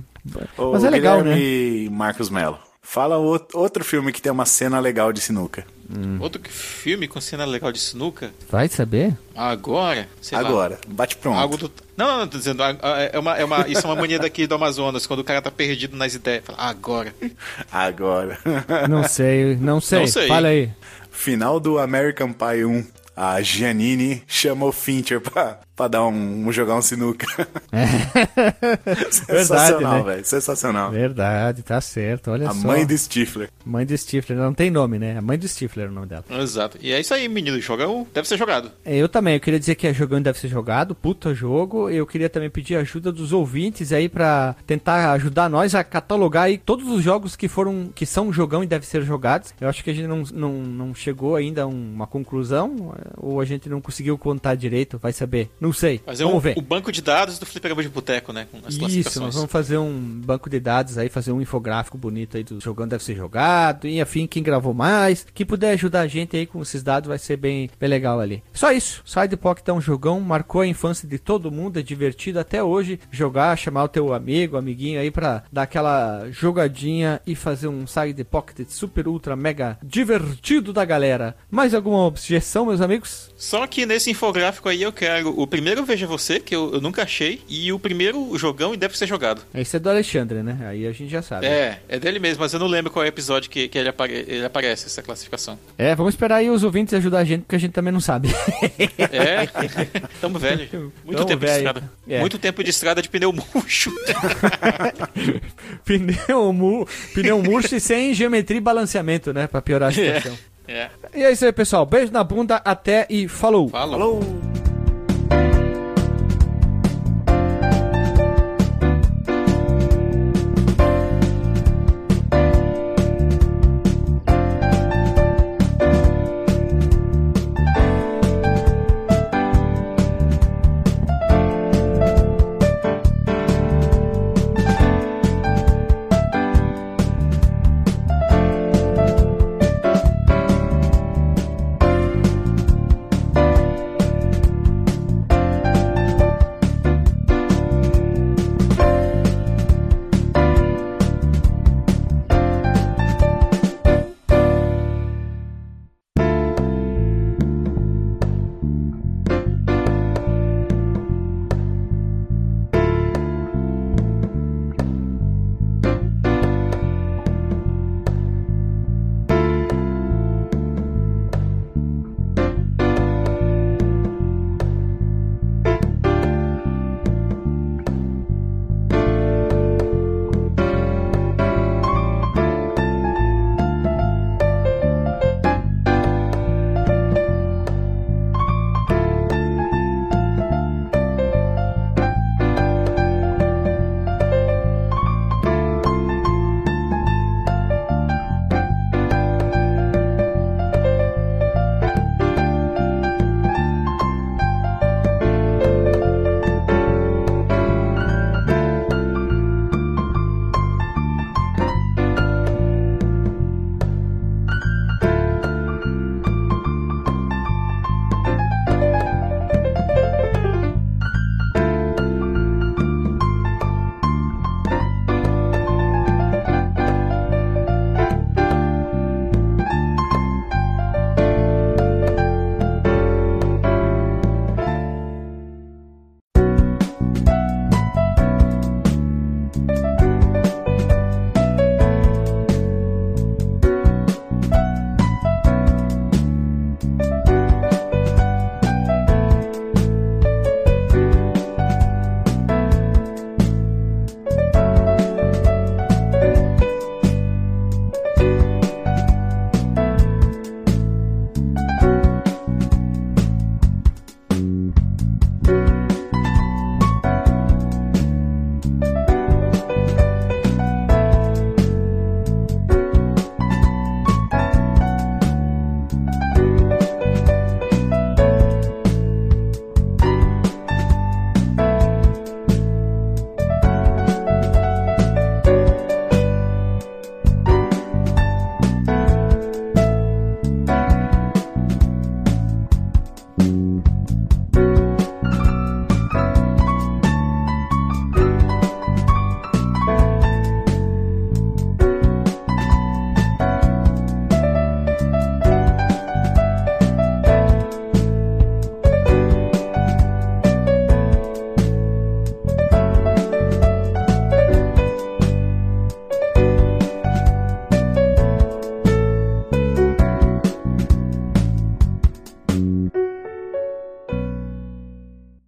Mas é legal, né? Guilherme Marcos Mello. Fala out- outro filme que tem uma cena legal de sinuca. Outro que- filme com cena legal de sinuca. Vai saber? Agora, sei lá. Agora, bate pronto. Algo do... Não, não, não, tô dizendo. É uma, é uma, isso é uma mania daqui do Amazonas, quando o cara tá perdido nas ideias. Fala, agora. Agora. Não sei, não sei. Não sei. Fala aí. Final do American Pie 1. A Giannini chamou Fincher pra, pra dar um, um jogar um sinuca. Sensacional, né? velho. Sensacional. Verdade, tá certo. Olha A só. mãe do Stifler. Mãe do Stifler, não tem nome, né? A mãe do Stifler é o nome dela. Exato. E é isso aí, menino. Jogão deve ser jogado. Eu também, eu queria dizer que é jogando deve ser jogado, puta jogo. Eu queria também pedir ajuda dos ouvintes aí pra tentar ajudar nós a catalogar aí todos os jogos que foram, que são jogão e devem ser jogados. Eu acho que a gente não, não, não chegou ainda a uma conclusão, ou a gente não conseguiu contar direito, vai saber. Não sei. Fazer Vamos um, ver. o banco de dados do Fliperama de Boteco, né? Com as Isso, nós vamos fazer um banco de dados aí, fazer um infográfico bonito aí do jogando deve ser jogado, e afim, quem gravou mais, quem puder ajudar a gente aí com esses dados vai ser bem, bem legal ali. Só isso, Side Pocket é um jogão, marcou a infância de todo mundo, é divertido até hoje jogar, chamar o teu amigo, amiguinho aí pra dar aquela jogadinha e fazer um Side Pocket super ultra mega divertido da galera. Mais alguma objeção, meus amigos? Só que nesse infográfico aí eu quero o primeiro Veja Você, que eu, eu nunca achei, e o primeiro jogão e deve ser jogado. Esse é do Alexandre, né? Aí a gente já sabe. É, é dele mesmo, mas eu não lembro qual é o episódio que, que ele, apare- ele aparece, essa classificação. É, vamos esperar aí os ouvintes ajudar a gente, porque a gente também não sabe. É, tamo velho. Muito Tamo tempo velho. de estrada. É. Muito tempo de estrada de pneu murcho. pneu, mu pneu murcho e sem geometria e balanceamento, né? Pra piorar a situação. É. E é isso aí, pessoal. Beijo na bunda, até e falou. Fala. Falou!